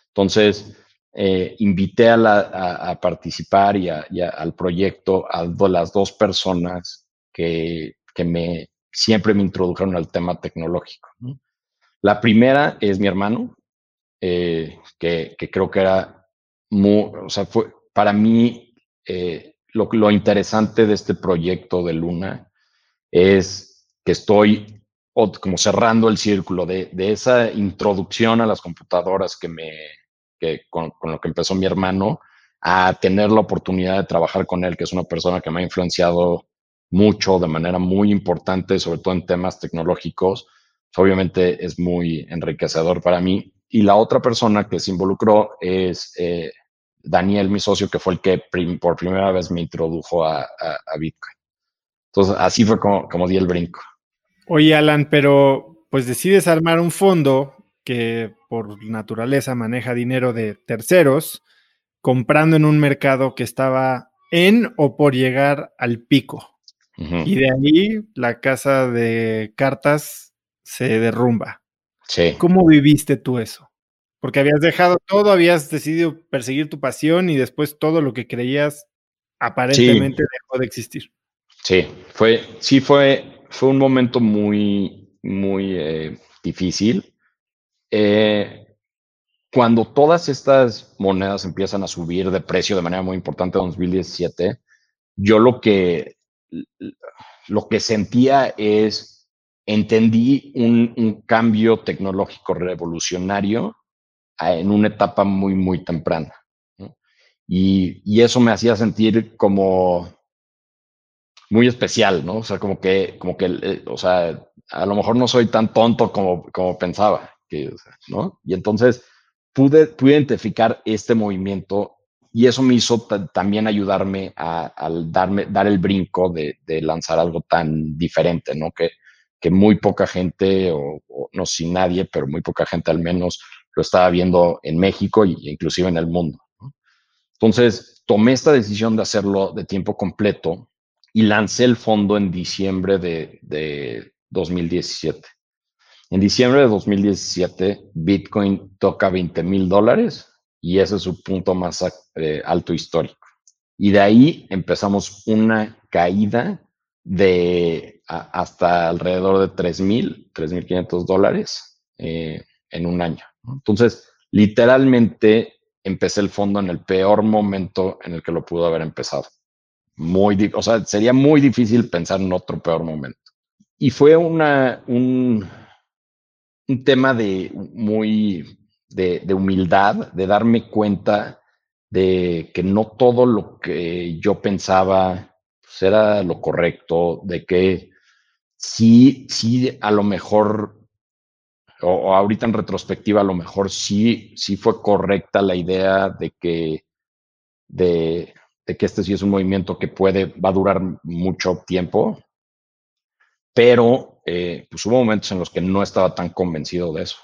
Entonces, eh, invité a, participar y, al proyecto a las dos personas que, que me, siempre me introdujeron al tema tecnológico. ¿no? La primera es mi hermano, eh, que, creo que era muy, o sea, fue para mí eh, lo, interesante de este proyecto de Luna es que estoy como cerrando el círculo de, esa introducción a las computadoras que me, que con, lo que empezó mi hermano, a tener la oportunidad de trabajar con él, que es una persona que me ha influenciado mucho de manera muy importante, sobre todo en temas tecnológicos obviamente es muy enriquecedor para mí. Y la otra persona que se involucró es eh, Daniel, mi socio, que fue el que por primera vez me introdujo a, Bitcoin. Entonces, así fue como, como di el brinco. Oye, Alan, pero pues decides armar un fondo que por naturaleza maneja dinero de terceros, comprando en un mercado que estaba en o por llegar al pico. Y de ahí la casa de cartas se derrumba. Sí. ¿Cómo viviste tú eso? Porque habías dejado todo, habías decidido perseguir tu pasión y después todo lo que creías aparentemente dejó de existir. Sí, fue, sí fue, fue un momento muy, muy eh, difícil. Eh, cuando todas estas monedas empiezan a subir de precio de manera muy importante en 2017, yo lo que, lo que sentía es, entendí un, cambio tecnológico revolucionario en una etapa muy, muy temprana. Y, y, eso me hacía sentir como muy especial, ¿no? O sea, como que, como que, eh, o sea, a lo mejor no soy tan tonto como, como pensaba, que, ¿no? Y entonces pude, pude identificar este movimiento y eso me hizo también ayudarme a, darme, dar el brinco de, de, lanzar algo tan diferente, ¿no? Que, que muy poca gente, o, no si nadie, pero muy poca gente al menos lo estaba viendo en México e inclusive en el mundo. Entonces, tomé esta decisión de hacerlo de tiempo completo y lancé el fondo en diciembre de, de 2017. En diciembre de 2017, Bitcoin toca 20 mil dólares y ese es su punto más eh, alto histórico. Y de ahí empezamos una caída de hasta alrededor de 3 mil, 3.500 dólares eh, en un año. Entonces, literalmente empecé el fondo en el peor momento en el que lo pudo haber empezado. Muy, o sea, sería muy difícil pensar en otro peor momento. Y fue una, un, un tema de muy de, humildad, de darme cuenta de que no todo lo que yo pensaba pues, era lo correcto, de que sí, sí, a lo mejor, o, ahorita en retrospectiva, a lo mejor sí, sí fue correcta la idea de que, de, que este sí es un movimiento que puede, va a durar mucho tiempo, pero eh, pues hubo momentos en los que no estaba tan convencido de eso.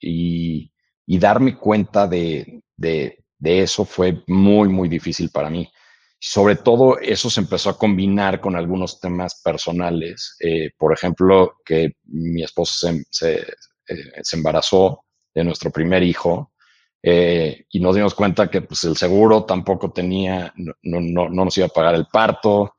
Y, darme cuenta de, de, eso fue muy, muy difícil para mí. Sobre todo eso se empezó a combinar con algunos temas personales. Eh, por ejemplo, que mi esposa se, eh, se, embarazó de nuestro primer hijo eh, y nos dimos cuenta que pues, el seguro tampoco tenía, no, no, no nos iba a pagar el parto.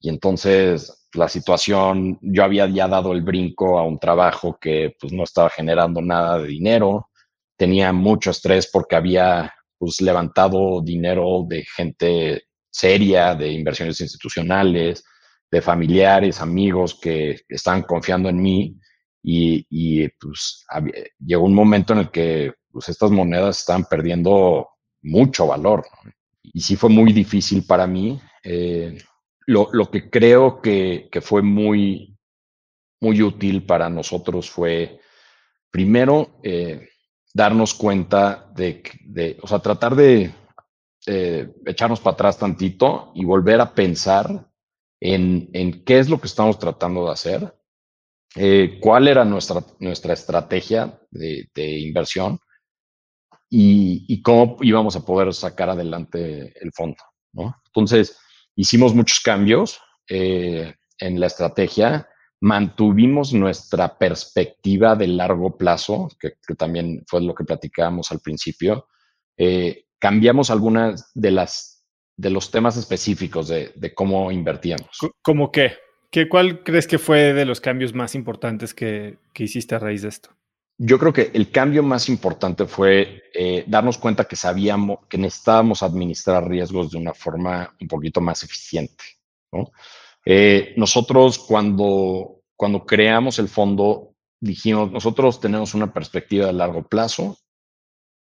Y entonces la situación, yo había ya dado el brinco a un trabajo que pues no estaba generando nada de dinero, tenía mucho estrés porque había pues levantado dinero de gente seria, de inversiones institucionales, de familiares, amigos que estaban confiando en mí y, y pues llegó un momento en el que pues estas monedas estaban perdiendo mucho valor. Y sí fue muy difícil para mí. Eh, lo, lo, que creo que, que, fue muy, muy útil para nosotros fue, primero, eh, darnos cuenta de, de, o sea, tratar de eh, echarnos para atrás tantito y volver a pensar en, en, qué es lo que estamos tratando de hacer, eh, cuál era nuestra, nuestra estrategia de, inversión y, cómo íbamos a poder sacar adelante el fondo. Entonces, hicimos muchos cambios eh, en la estrategia, mantuvimos nuestra perspectiva de largo plazo, que, que también fue lo que platicábamos al principio. Eh, cambiamos algunas de las de los temas específicos de, de cómo invertíamos. ¿Cómo qué? qué? ¿Cuál crees que fue de los cambios más importantes que, que hiciste a raíz de esto? Yo creo que el cambio más importante fue eh, darnos cuenta que sabíamos que necesitábamos administrar riesgos de una forma un poquito más eficiente. ¿no? Eh, nosotros cuando, cuando creamos el fondo dijimos, nosotros tenemos una perspectiva de largo plazo.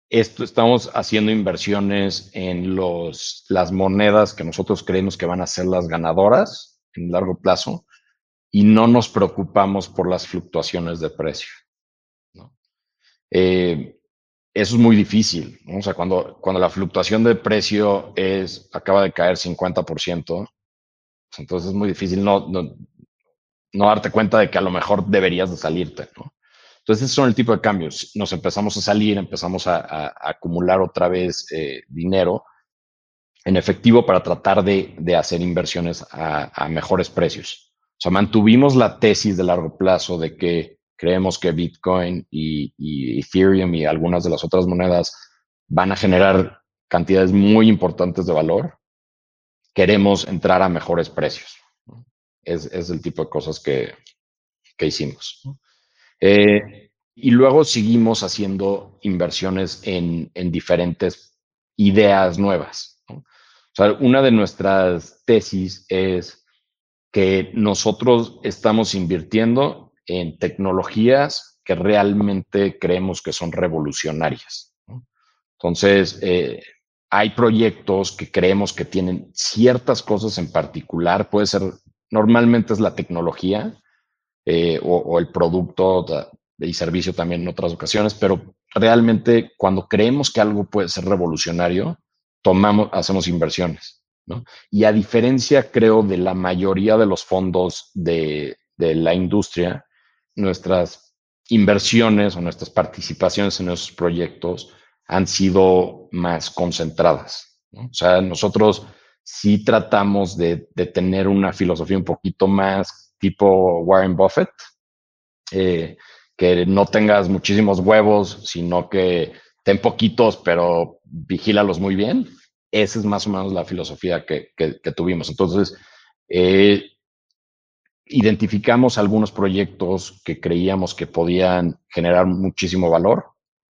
Esto, estamos haciendo inversiones en los, las monedas que nosotros creemos que van a ser las ganadoras en largo plazo y no nos preocupamos por las fluctuaciones de precio. Eh, eso es muy difícil. ¿no? O sea, cuando, cuando la fluctuación de precio es, acaba de caer 50%, pues entonces es muy difícil no, no, no, darte cuenta de que a lo mejor deberías de salirte. ¿no? Entonces, esos son el tipo de cambios. Nos empezamos a salir, empezamos a, a, a acumular otra vez eh, dinero en efectivo para tratar de, de hacer inversiones a, a mejores precios. O sea, mantuvimos la tesis de largo plazo de que Creemos que Bitcoin y, Ethereum y algunas de las otras monedas van a generar cantidades muy importantes de valor. Queremos entrar a mejores precios. es, el tipo de cosas que, hicimos. Eh, y luego seguimos haciendo inversiones en, diferentes ideas nuevas. Una de nuestras tesis es que nosotros estamos invirtiendo en tecnologías que realmente creemos que son revolucionarias. Entonces, eh, hay proyectos que creemos que tienen ciertas cosas en particular, puede ser, normalmente es la tecnología eh, o, el producto y servicio también en otras ocasiones, pero realmente cuando creemos que algo puede ser revolucionario, tomamos, hacemos inversiones. ¿no? Y a diferencia, creo, de la mayoría de los fondos de, de la industria, nuestras inversiones o nuestras participaciones en esos proyectos han sido más concentradas. O sea, nosotros sí tratamos de, tener una filosofía un poquito más tipo Warren Buffett, eh, que no tengas muchísimos huevos, sino que ten poquitos, pero vigílalos muy bien. Esa es más o menos la filosofía que, tuvimos. Entonces, eh, identificamos algunos proyectos que creíamos que podían generar muchísimo valor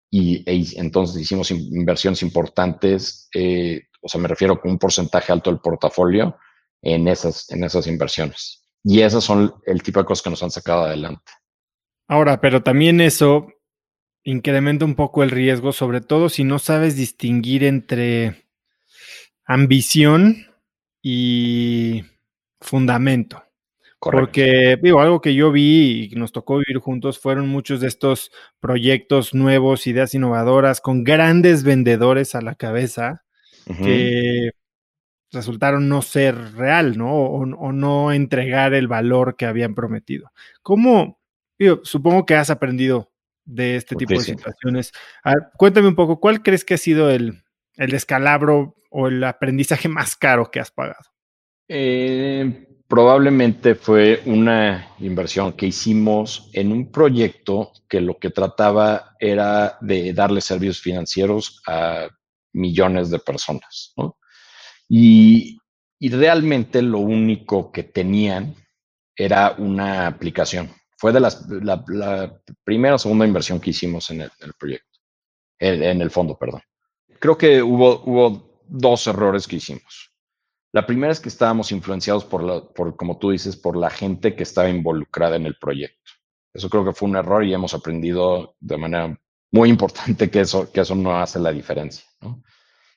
y e entonces hicimos inversiones importantes, eh, o sea, me refiero con un porcentaje alto del portafolio en esas, en esas inversiones. Y esas son el tipo de cosas que nos han sacado adelante. Ahora, pero también eso incrementa un poco el riesgo, sobre todo si no sabes distinguir entre ambición y fundamento. Porque, digo, algo que yo vi y nos tocó vivir juntos fueron muchos de estos proyectos nuevos, ideas innovadoras, con grandes vendedores a la cabeza, que resultaron no ser real, ¿no? O, no entregar el valor que habían prometido. ¿Cómo, digo, supongo que has aprendido de este tipo de situaciones? cuéntame un poco, ¿cuál crees que ha sido el, el descalabro o el aprendizaje más caro que has pagado? Eh, probablemente fue una inversión que hicimos en un proyecto que lo que trataba era de darle servicios financieros a millones de personas. Y, realmente lo único que tenían era una aplicación. Fue de las, la, primera o segunda inversión que hicimos en el, proyecto, en, el fondo, perdón. Creo que hubo, hubo dos errores que hicimos. La primera es que estábamos influenciados por, por, como tú dices, por la gente que estaba involucrada en el proyecto. Eso creo que fue un error y hemos aprendido de manera muy importante que eso, que eso no hace la diferencia.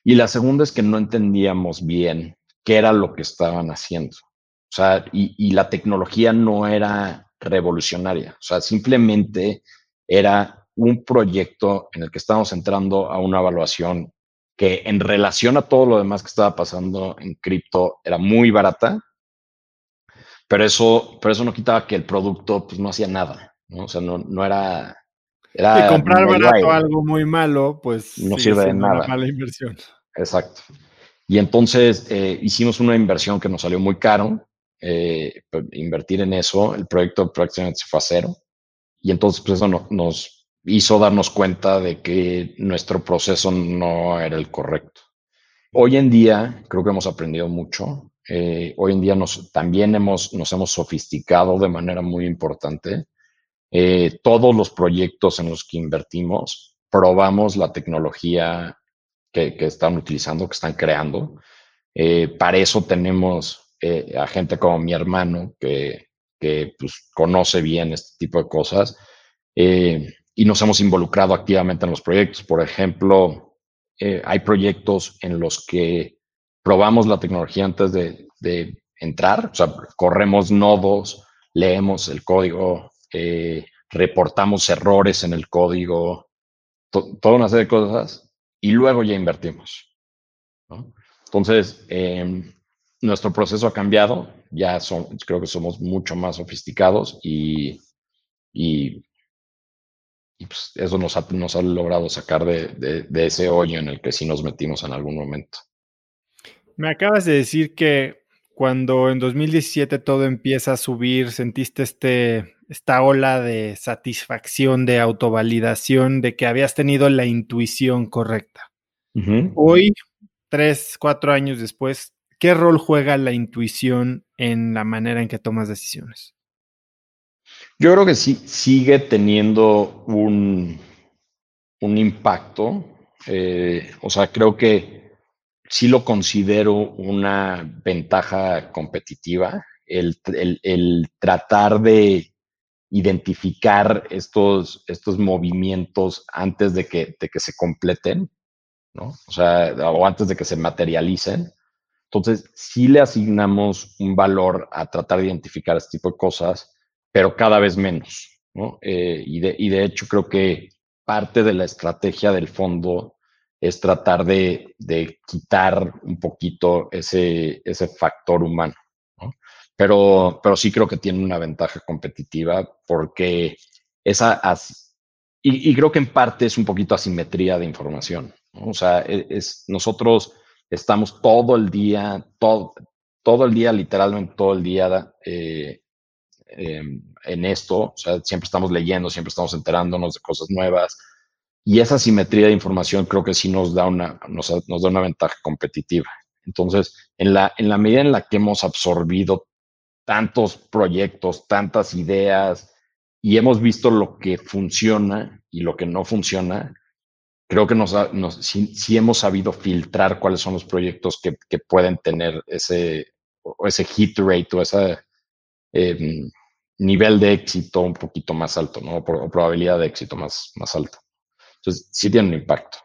Y la segunda es que no entendíamos bien qué era lo que estaban haciendo. O sea, y, y la tecnología no era revolucionaria. O sea, simplemente era un proyecto en el que estábamos entrando a una evaluación que en relación a todo lo demás que estaba pasando en cripto era muy barata, pero eso, pero eso no quitaba que el producto pues, no hacía nada, ¿no? O sea, no, no era... era comprar barato algo muy malo, pues no sirve de nada. Una mala inversión. Exacto. Y entonces eh, hicimos una inversión que nos salió muy caro. Eh, pues, invertir en eso, el proyecto prácticamente se fue cero. Y entonces, pues eso nos hizo darnos cuenta de que nuestro proceso no era el correcto. Hoy en día creo que hemos aprendido mucho. Eh, hoy en día nos, también hemos, nos hemos sofisticado de manera muy importante. Todos los proyectos en los que invertimos, probamos la tecnología que, están utilizando, que están creando. Eh, para eso tenemos a gente como mi hermano que, que pues, conoce bien este tipo de cosas y nos hemos involucrado activamente en los proyectos. Por ejemplo, eh, hay proyectos en los que probamos la tecnología antes de, entrar, o sea, corremos nodos, leemos el código, eh, reportamos errores en el código, toda una serie de cosas, y luego ya invertimos. Entonces, em, nuestro proceso ha cambiado, ya creo que somos mucho más sofisticados y, pues eso nos ha logrado sacar de, ese hoyo en el que sí nos metimos en algún momento. Me acabas de decir que cuando en 2017 todo empieza a subir, sentiste este, esta ola de satisfacción, de autovalidación, de que habías tenido la intuición correcta. Hoy, tres, cuatro años después, ¿qué rol juega la intuición en la manera en que tomas decisiones? Yo creo que sí sigue teniendo un, un impacto. Eh, o sea, creo que sí lo considero una ventaja competitiva, el, tratar de identificar estos, estos movimientos antes de que, de que se completen, ¿no? O sea, o antes de que se materialicen. Entonces, sí le asignamos un valor a tratar de identificar este tipo de cosas, pero cada vez menos, ¿no? Eh, y, de, y de hecho creo que parte de la estrategia del fondo es tratar de, quitar un poquito ese, ese factor humano. Pero, pero sí creo que tiene una ventaja competitiva porque esa, y, creo que en parte es un poquito asimetría de información. O sea, e, es, nosotros estamos todo el día, todo, todo el día, literalmente todo el día eh, em, en esto. O sea, siempre estamos leyendo, siempre estamos enterándonos de cosas nuevas y esa simetría de información creo que sí nos da una, nos, da una ventaja competitiva. Entonces, en la, en la medida en la que hemos absorbido tantos proyectos, tantas ideas y hemos visto lo que funciona y lo que no funciona, creo que nos, nos sí, hemos sabido filtrar cuáles son los proyectos que, pueden tener ese, ese hit rate o ese em, nivel de éxito un poquito más alto, ¿no? O probabilidad de éxito más, más alta. Entonces, sí tiene un impacto.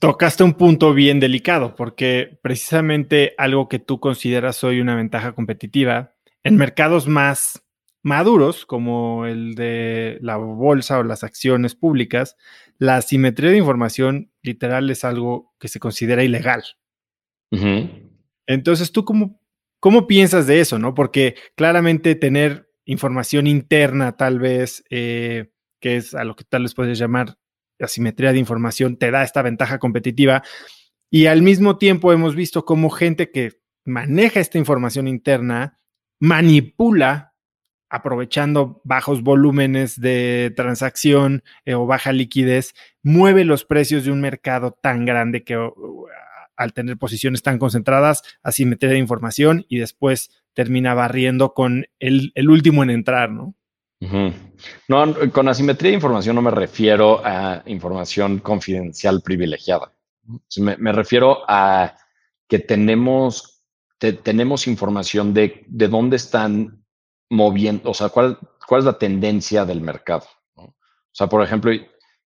Tocaste un punto bien delicado, porque precisamente algo que tú consideras hoy una ventaja competitiva en mercados más maduros, como el de la bolsa o las acciones públicas, la asimetría de información literal es algo que se considera ilegal. Entonces, ¿tú cómo, cómo piensas de eso? ¿no? Porque claramente tener información interna, tal vez, eh, que es a lo que tal vez puedes llamar asimetría de información te da esta ventaja competitiva. Y al mismo tiempo hemos visto cómo gente que maneja esta información interna manipula aprovechando bajos volúmenes de transacción eh, o baja liquidez, mueve los precios de un mercado tan grande que al tener posiciones tan concentradas, asimetría de información y después termina barriendo con el, el último en entrar, ¿no? No, con asimetría de información no me refiero a información confidencial privilegiada. Me, refiero a que tenemos, tenemos información de, de dónde están moviendo, o sea, cuál, cuál es la tendencia del mercado. O sea, por ejemplo,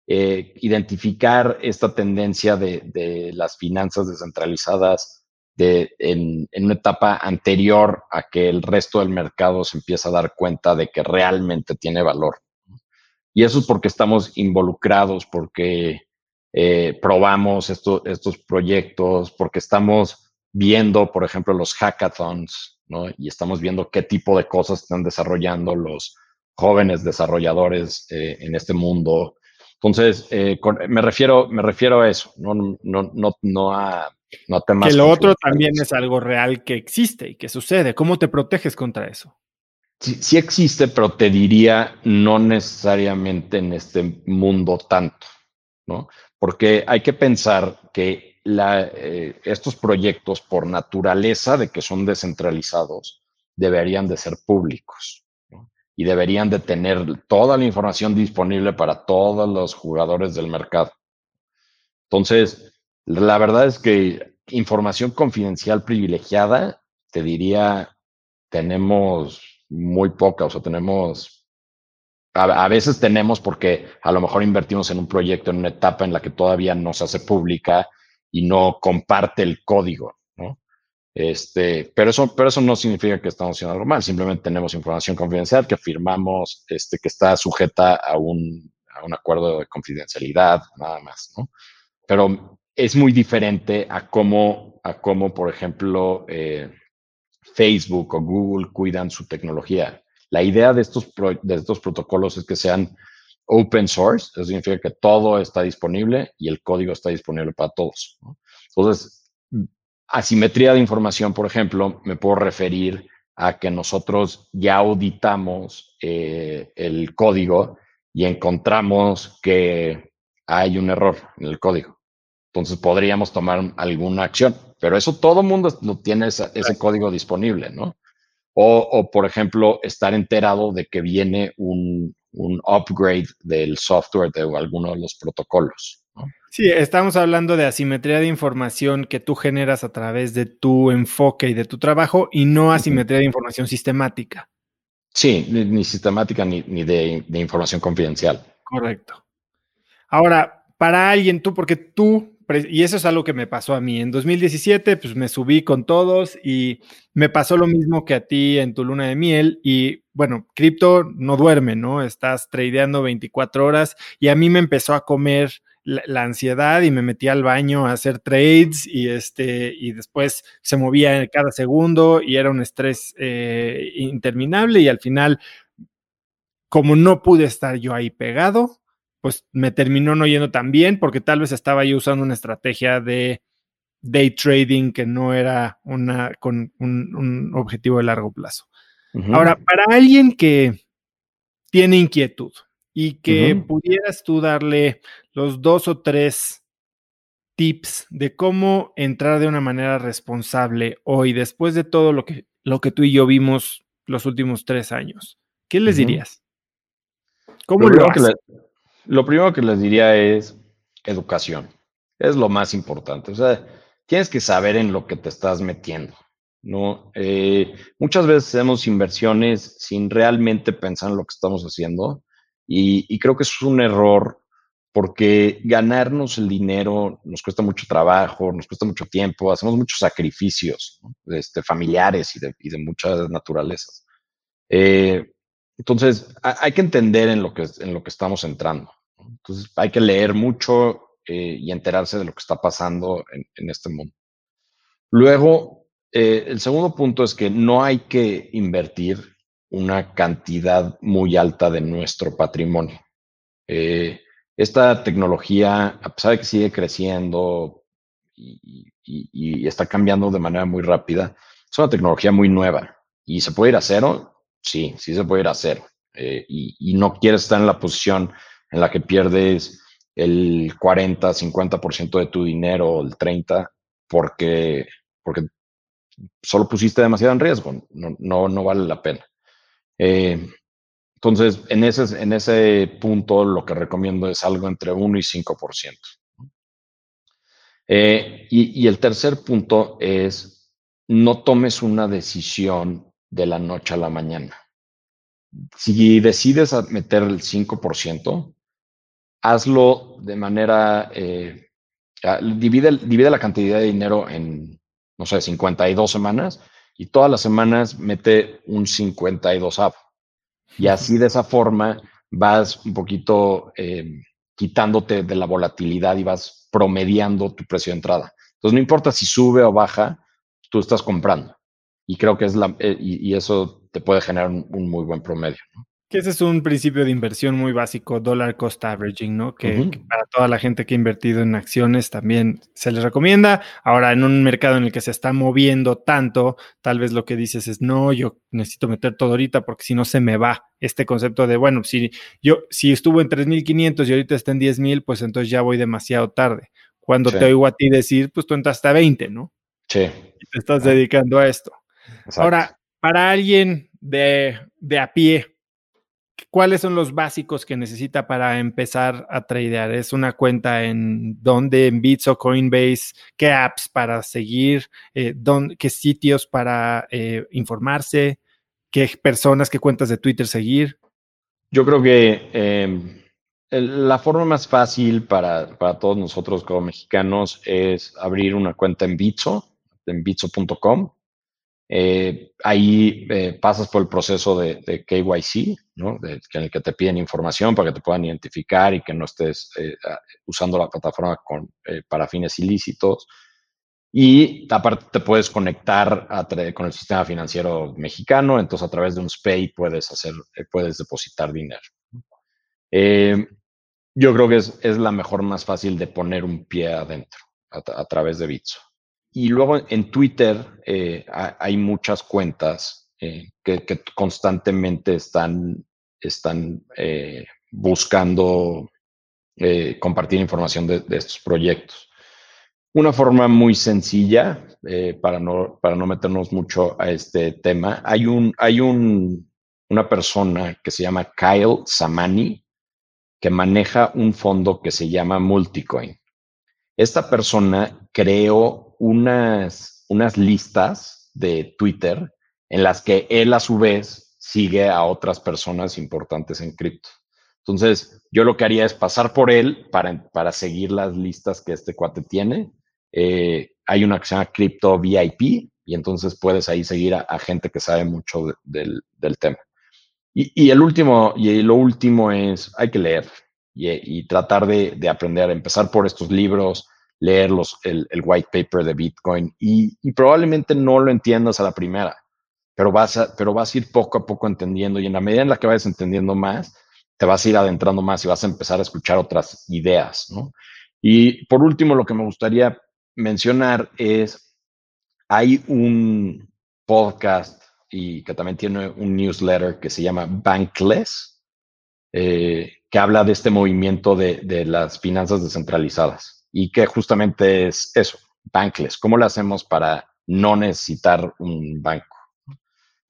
eh, identificar esta tendencia de, de las finanzas descentralizadas en, una etapa anterior a que el resto del mercado se empieza a dar cuenta de que realmente tiene valor. Y eso es porque estamos involucrados, porque eh, probamos estos proyectos, porque estamos viendo, por ejemplo, los hackathons, ¿no? Y estamos viendo qué tipo de cosas están desarrollando los jóvenes desarrolladores eh, en este mundo. Entonces, eh, me, refiero, me refiero a eso, no, no, no, no a no que lo otro también es algo real que existe y que sucede. ¿Cómo te proteges contra eso? Sí, sí, existe, pero te diría no necesariamente en este mundo tanto, ¿no? Porque hay que pensar que la, eh, estos proyectos, por naturaleza de que son descentralizados, deberían de ser públicos ¿no? y deberían de tener toda la información disponible para todos los jugadores del mercado. Entonces, la verdad es que información confidencial privilegiada, te diría, tenemos muy poca, o sea, tenemos, a, veces tenemos porque a lo mejor invertimos en un proyecto en una etapa en la que todavía no se hace pública y no comparte el código, ¿no? Este, pero eso, pero eso no significa que estamos haciendo algo mal, simplemente tenemos información confidencial que firmamos, este, que está sujeta a un, a un acuerdo de confidencialidad, nada más, ¿no? Pero es muy diferente a cómo, a cómo por ejemplo, eh, Facebook o Google cuidan su tecnología. La idea de estos, de estos protocolos es que sean open source, eso significa que todo está disponible y el código está disponible para todos. Entonces, asimetría de información, por ejemplo, me puedo referir a que nosotros ya auditamos eh, el código y encontramos que hay un error en el código. Entonces podríamos tomar alguna acción. pero eso todo mundo lo tiene ese código disponible, ¿no? O, por ejemplo, estar enterado de que viene un, upgrade del software de alguno de los protocolos. Sí, estamos hablando de asimetría de información que tú generas a través de tu enfoque y de tu trabajo y no asimetría de información sistemática. Sí, ni, sistemática ni, de, información confidencial. Correcto. Ahora, para alguien, tú, porque tú, y eso es algo que me pasó a mí, en 2017, pues me subí con todos y me pasó lo mismo que a ti en tu luna de miel y bueno, cripto no duerme, ¿no? Estás tradeando 24 horas y a mí me empezó a comer la, ansiedad y me metí al baño a hacer trades y, este, y después se movía cada segundo y era un estrés eh, interminable y al final, como no pude estar yo ahí pegado, pues me terminó no yendo tan bien porque tal vez estaba yo usando una estrategia de day trading que no era una con un, objetivo de largo plazo. Ahora, para alguien que tiene inquietud, y que pudieras tú darle los dos o tres tips de cómo entrar de una manera responsable hoy, después de todo lo que, lo que tú y yo vimos los últimos tres años. ¿Qué les dirías? ¿Cómo lo, lo, lo primero que les diría es educación. Es lo más importante. O sea, tienes que saber en lo que te estás metiendo. ¿no? Eh, muchas veces hacemos inversiones sin realmente pensar en lo que estamos haciendo y, creo que eso es un error porque ganarnos el dinero nos cuesta mucho trabajo, nos cuesta mucho tiempo, hacemos muchos sacrificios este, familiares y de, muchas naturalezas. Eh, entonces, hay que entender en lo que, en lo que estamos entrando. Entonces, hay que leer mucho eh, y enterarse de lo que está pasando en, este mundo. Luego, eh, el segundo punto es que no hay que invertir una cantidad muy alta de nuestro patrimonio. Eh, esta tecnología, a pesar de que sigue creciendo y, está cambiando de manera muy rápida, es una tecnología muy nueva. ¿Y se puede ir a cero? Sí, sí se puede ir a cero. Eh, y, no quieres estar en la posición en la que pierdes el 40, 50% de tu dinero, el 30, porque, porque solo pusiste demasiado en riesgo. No, no, no vale la pena. Eh, entonces, en ese, en ese punto lo que recomiendo es algo entre 1 y 5%. Eh, y, el tercer punto es, no tomes una decisión de la noche a la mañana. Si decides meter el 5%, hazlo de manera, eh, divide, divide la cantidad de dinero en, no sé, 52 semanas y todas las semanas mete un 52 avo. Y así de esa forma vas un poquito eh, quitándote de la volatilidad y vas promediando tu precio de entrada. Entonces, no importa si sube o baja, tú estás comprando. Y creo que es la, eh, y, eso te puede generar un, un muy buen promedio. ¿no? Que ese es un principio de inversión muy básico, dollar cost averaging, ¿no? Que, para toda la gente que ha invertido en acciones también se les recomienda. Ahora, en un mercado en el que se está moviendo tanto, tal vez lo que dices es, no, yo necesito meter todo ahorita porque si no se me va este concepto de, bueno, si yo, si estuvo en 3.500 y ahorita está en 10.000, pues entonces ya voy demasiado tarde. Cuando te oigo a ti decir, pues tú entraste a 20, ¿no? Sí. te estás dedicando a esto. Ahora, para alguien de, de a pie, ¿cuáles son los básicos que necesita para empezar a tradear? ¿Es una cuenta en dónde, en Bits o Coinbase? ¿Qué apps para seguir? Eh, ¿Qué sitios para eh, informarse? ¿Qué personas, qué cuentas de Twitter seguir? Yo creo que em, la forma más fácil para, para, todos nosotros como mexicanos es abrir una cuenta en Bitso, en bitso.com eh, ahí eh, pasas por el proceso de, KYC, en el que te piden información para que te puedan identificar y que no estés eh, usando la plataforma para fines ilícitos. Y aparte te puedes conectar con el sistema financiero mexicano, entonces a través de un SPAY puedes, hacer, puedes depositar dinero. yo creo que es, es, la mejor, más fácil de poner un pie adentro a, a través de Bitso. Y luego en Twitter eh, hay muchas cuentas eh, que, constantemente están, están eh, buscando compartir información de, estos proyectos. una forma muy sencilla, para, no, para no meternos mucho a este tema, hay, un, hay un, una persona que se llama Kyle Samani que maneja un fondo que se llama Multicoin. Esta persona creó unas, unas listas de Twitter en las que él a su vez sigue a otras personas importantes en cripto. Entonces, yo lo que haría es pasar por él para, para seguir las listas que este cuate tiene. Eh, hay una que se llama Crypto VIP y entonces puedes ahí seguir a, gente que sabe mucho del, tema. Y, el último, y lo último es, hay que leer y, tratar de, aprender, empezar por estos libros, leer el, white paper de Bitcoin y, y probablemente no lo entiendas a la primera pero vas, a, pero vas a ir poco a poco entendiendo y en la medida en la que vayas entendiendo más, te vas a ir adentrando más y vas a empezar a escuchar otras ideas, ¿no? Y por último, lo que me gustaría mencionar es, hay un podcast y que también tiene un newsletter que se llama Bankless, eh, que habla de este movimiento de, de, las finanzas descentralizadas y que justamente es eso, Bankless, ¿cómo lo hacemos para no necesitar un banco?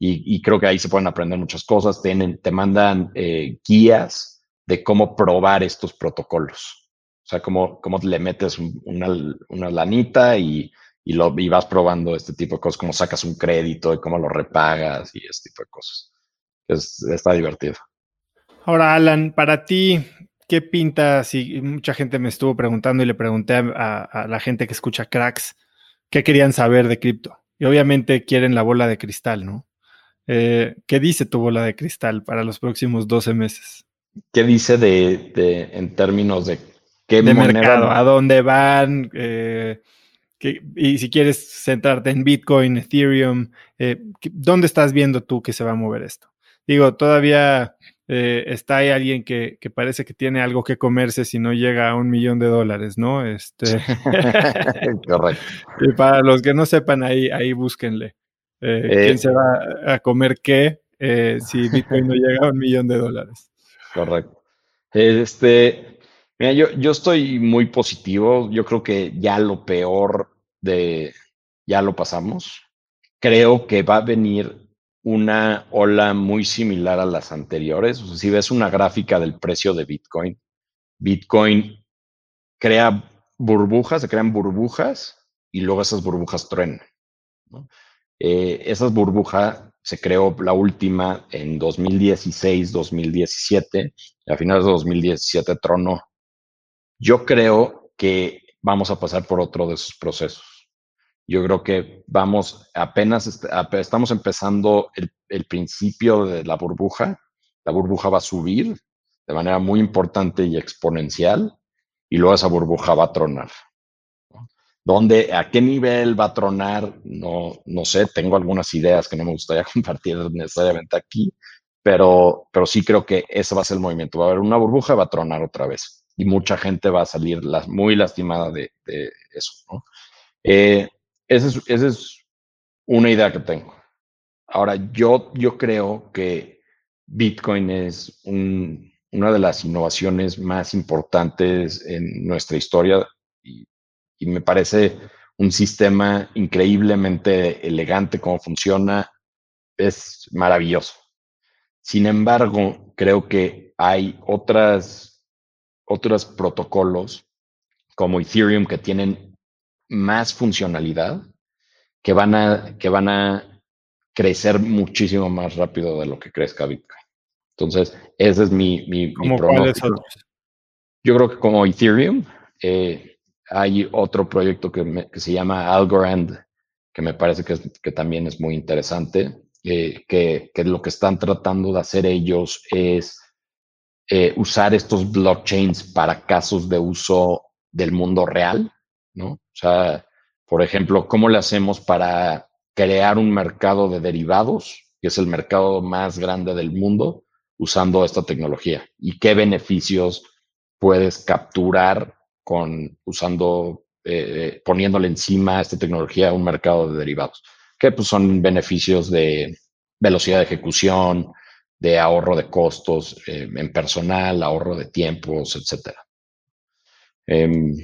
y, creo que ahí se pueden aprender muchas cosas. Tienen, te mandan eh, guías de cómo probar estos protocolos. O sea, cómo, cómo le metes una, una lanita y, y, lo, y vas probando este tipo de cosas, cómo sacas un crédito y cómo lo repagas y este tipo de cosas. Es, está divertido. Ahora, Alan, para ti, ¿qué pinta? Si mucha gente me estuvo preguntando y le pregunté a, a la gente que escucha cracks qué querían saber de cripto. Y obviamente quieren la bola de cristal, ¿no? Eh, ¿Qué dice tu bola de cristal para los próximos 12 meses? ¿Qué dice de, en términos de qué de mercado? ¿A dónde van? Eh, y si quieres centrarte en Bitcoin, Ethereum, eh, ¿dónde estás viendo tú que se va a mover esto? Digo, todavía está ahí alguien que, parece que tiene algo que comerse si no llega a un millón de dólares, ¿no? Este... Correcto. y para los que no sepan, ahí, ahí búsquenle. Eh, ¿Quién eh, se va a comer qué eh, si Bitcoin no llega a un millón de dólares? Correcto. Este, mira, yo, yo estoy muy positivo. Yo creo que ya lo peor de, ya lo pasamos. Creo que va a venir una ola muy similar a las anteriores. Si ves una gráfica del precio de Bitcoin, Bitcoin crea burbujas, se crean burbujas y luego esas burbujas truenan. Eh, esa burbuja se creó la última en 2016, 2017, a finales de 2017 tronó. Yo creo que vamos a pasar por otro de esos procesos. Yo creo que vamos, apenas estamos empezando el, principio de la burbuja. La burbuja va a subir de manera muy importante y exponencial y luego esa burbuja va a tronar. ¿Dónde, a qué nivel va a tronar? No, no sé, tengo algunas ideas que no me gustaría compartir necesariamente aquí, pero, pero sí creo que ese va a ser el movimiento. Va a haber una burbuja va a tronar otra vez. Y mucha gente va a salir muy lastimada de, eso. Eh, esa, es, una idea que tengo. Ahora, yo, yo creo que Bitcoin es una de las innovaciones más importantes en nuestra historia y y me parece un sistema increíblemente elegante, cómo funciona, es maravilloso. Sin embargo, creo que hay otras, otros protocolos como Ethereum que tienen más funcionalidad que van a, que van a crecer muchísimo más rápido de lo que crezca Bitcoin. Entonces, ese es mi, mi, pronóstico. Yo creo que como Ethereum, eh, hay otro proyecto que, se llama Algorand, que me parece que, también es muy interesante, eh, que, lo que están tratando de hacer ellos es eh, usar estos blockchains para casos de uso del mundo real, ¿no? O sea, por ejemplo, ¿cómo le hacemos para crear un mercado de derivados, que es el mercado más grande del mundo, usando esta tecnología? ¿Y qué beneficios puedes capturar con usando, eh, poniéndole encima esta tecnología a un mercado de derivados, que pues, son beneficios de velocidad de ejecución, de ahorro de costos eh, en personal, ahorro de tiempos, etc. Em,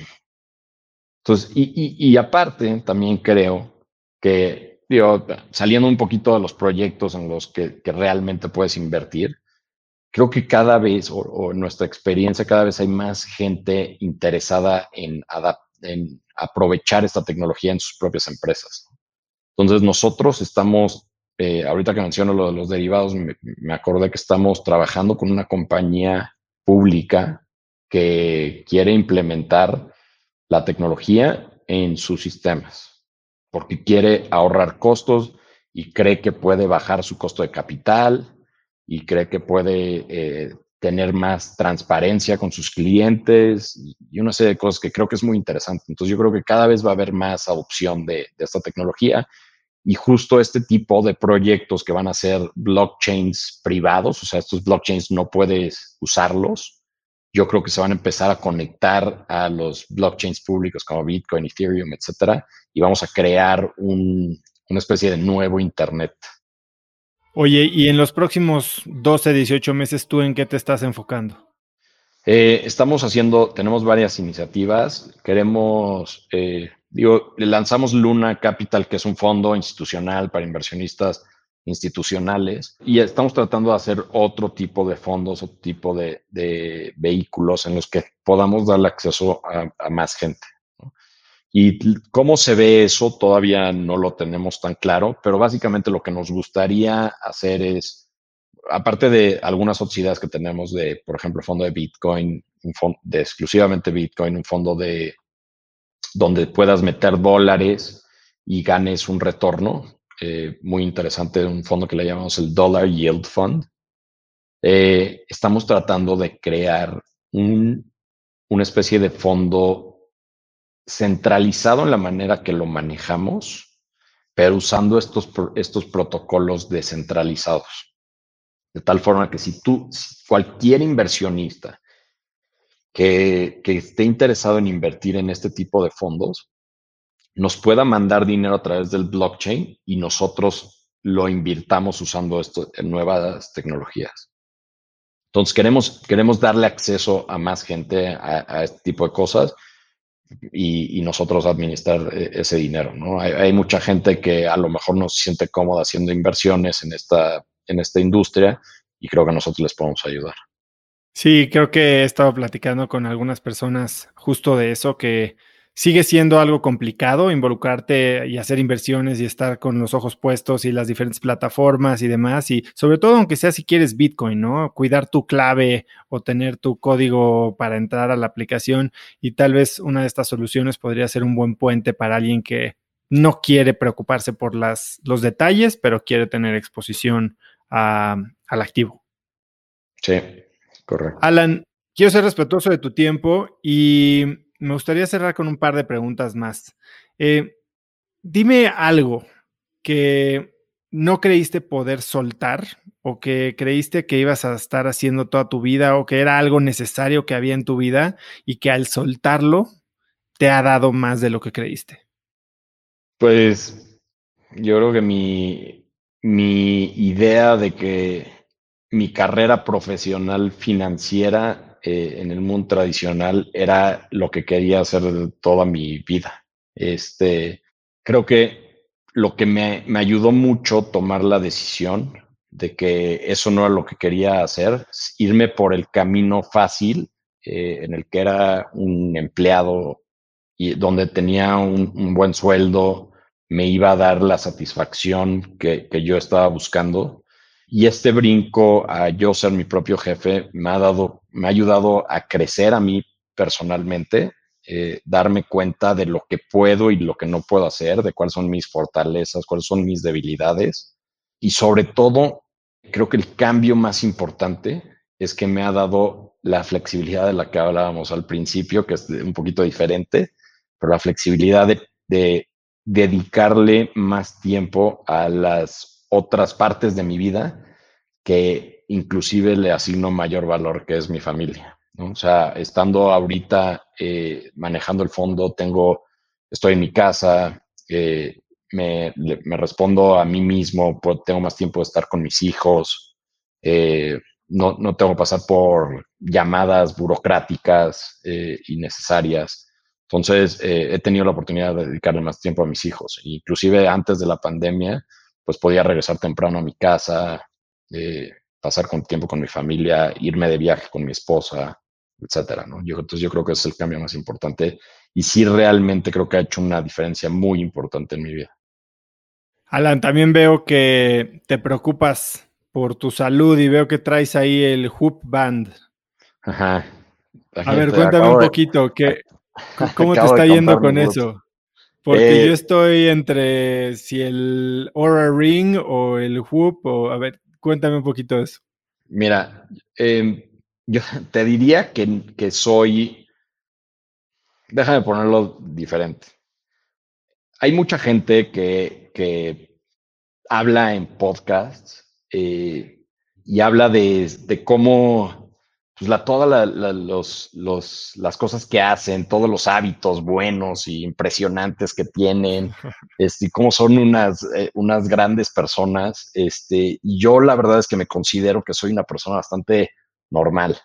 Entonces, y, aparte, también creo que, digo, saliendo un poquito de los proyectos en los que, realmente puedes invertir, creo que cada vez, o, en nuestra experiencia, cada vez hay más gente interesada en, en aprovechar esta tecnología en sus propias empresas. Entonces, nosotros estamos, eh, ahorita que menciono lo de los derivados, me, me acordé que estamos trabajando con una compañía pública que quiere implementar la tecnología en sus sistemas, porque quiere ahorrar costos y cree que puede bajar su costo de capital y cree que puede eh, tener más transparencia con sus clientes y una serie de cosas que creo que es muy interesante. Entonces yo creo que cada vez va a haber más adopción de, de esta tecnología y justo este tipo de proyectos que van a ser blockchains privados, o sea, estos blockchains no puedes usarlos, yo creo que se van a empezar a conectar a los blockchains públicos como Bitcoin, Ethereum, etcétera, y vamos a crear una especie de nuevo Internet. Oye, y en los próximos 12, 18 meses, ¿tú en qué te estás enfocando? Eh, estamos haciendo, tenemos varias iniciativas. Queremos, eh, digo, lanzamos Luna Capital, que es un fondo institucional para inversionistas institucionales y estamos tratando de hacer otro tipo de fondos, otro tipo de, vehículos en los que podamos darle acceso a, más gente. Y cómo se ve eso todavía no lo tenemos tan claro, pero básicamente lo que nos gustaría hacer es, aparte de algunas otras ideas que tenemos de, por ejemplo, fondo de Bitcoin, un fondo de exclusivamente Bitcoin, un fondo de donde puedas meter dólares y ganes un retorno, eh, muy interesante, un fondo que le llamamos el Dollar Yield Fund. Eh, estamos tratando de crear un, una especie de fondo centralizado en la manera que lo manejamos, pero usando estos, estos protocolos descentralizados. De tal forma que si tú, cualquier inversionista que, que esté interesado en invertir en este tipo de fondos, nos pueda mandar dinero a través del blockchain y nosotros lo invirtamos usando esto nuevas tecnologías. Entonces queremos, queremos darle acceso a más gente a, este tipo de cosas y, nosotros administrar eh, ese dinero. ¿no? Hay, mucha gente que a lo mejor no se siente cómoda haciendo inversiones en esta, en esta industria y creo que nosotros les podemos ayudar. Sí, creo que he estado platicando con algunas personas justo de eso, que sigue siendo algo complicado involucrarte y hacer inversiones y estar con los ojos puestos y las diferentes plataformas y demás. Y sobre todo, aunque sea si quieres Bitcoin, ¿no? Cuidar tu clave o tener tu código para entrar a la aplicación. Y tal vez una de estas soluciones podría ser un buen puente para alguien que no quiere preocuparse por las, los detalles, pero quiere tener exposición al activo. Sí, correcto. Alan, quiero ser respetuoso de tu tiempo y me gustaría cerrar con un par de preguntas más. Eh, dime algo que no creíste poder soltar o que creíste que ibas a estar haciendo toda tu vida o que era algo necesario que había en tu vida y que al soltarlo te ha dado más de lo que creíste. Pues yo creo que mi, mi idea de que mi carrera profesional financiera eh, en el mundo tradicional era lo que quería hacer toda mi vida. Este, creo que lo que me, me ayudó mucho tomar la decisión de que eso no era lo que quería hacer, irme por el camino fácil eh, en el que era un empleado y donde tenía un, buen sueldo, me iba a dar la satisfacción que, que yo estaba buscando y este brinco a yo ser mi propio jefe me ha dado, me ha ayudado a crecer a mí personalmente, eh, darme cuenta de lo que puedo y lo que no puedo hacer, de cuáles son mis fortalezas, cuáles son mis debilidades. Y sobre todo, creo que el cambio más importante es que me ha dado la flexibilidad de la que hablábamos al principio, que es un poquito diferente, pero la flexibilidad de, de dedicarle más tiempo a las otras partes de mi vida que inclusive le asigno mayor valor, que es mi familia. O sea, estando ahorita eh, manejando el fondo, tengo, estoy en mi casa, eh, me, respondo a mí mismo, tengo más tiempo de estar con mis hijos, eh, no, tengo que pasar por llamadas burocráticas innecesarias. Entonces, he tenido la oportunidad de dedicarle más tiempo a mis hijos. Inclusive antes de la pandemia, pues podía regresar temprano a mi casa, eh, pasar con tiempo con mi familia, irme de viaje con mi esposa, etcétera, ¿no? Yo, entonces yo creo que es el cambio más importante y sí realmente creo que ha hecho una diferencia muy importante en mi vida. Alan, también veo que te preocupas por tu salud y veo que traes ahí el Hoop Band. Ajá. A ver, cuéntame un poquito, ¿qué, ¿cómo te está yendo con eso? Porque yo eh, estoy entre si el Aura Ring o el Whoop, o a ver, cuéntame un poquito de eso. Mira, em, yo te diría que, que, soy, déjame ponerlo diferente. Hay mucha gente que, que habla en podcasts eh, y habla de, de cómo pues la, todas los, los, las cosas que hacen, todos los hábitos buenos y impresionantes que tienen, este, y cómo son unas, eh, unas grandes personas. Este, y yo la verdad es que me considero que soy una persona bastante normal.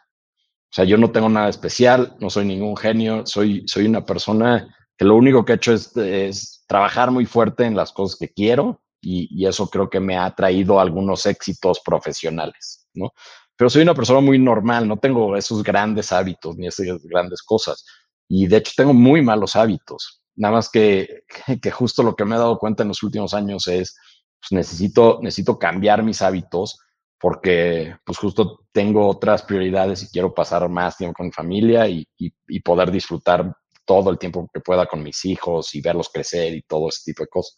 O sea, yo no tengo nada especial, no soy ningún genio, soy, soy una persona que lo único que he hecho es, es trabajar muy fuerte en las cosas que quiero y, y, eso creo que me ha traído algunos éxitos profesionales, ¿no? Pero soy una persona muy normal, no tengo esos grandes hábitos ni esas grandes cosas. Y de hecho tengo muy malos hábitos. Nada más que, que justo lo que me he dado cuenta en los últimos años es, pues necesito, necesito cambiar mis hábitos porque pues justo tengo otras prioridades y quiero pasar más tiempo con mi familia y, y, y, poder disfrutar todo el tiempo que pueda con mis hijos y verlos crecer y todo ese tipo de cosas.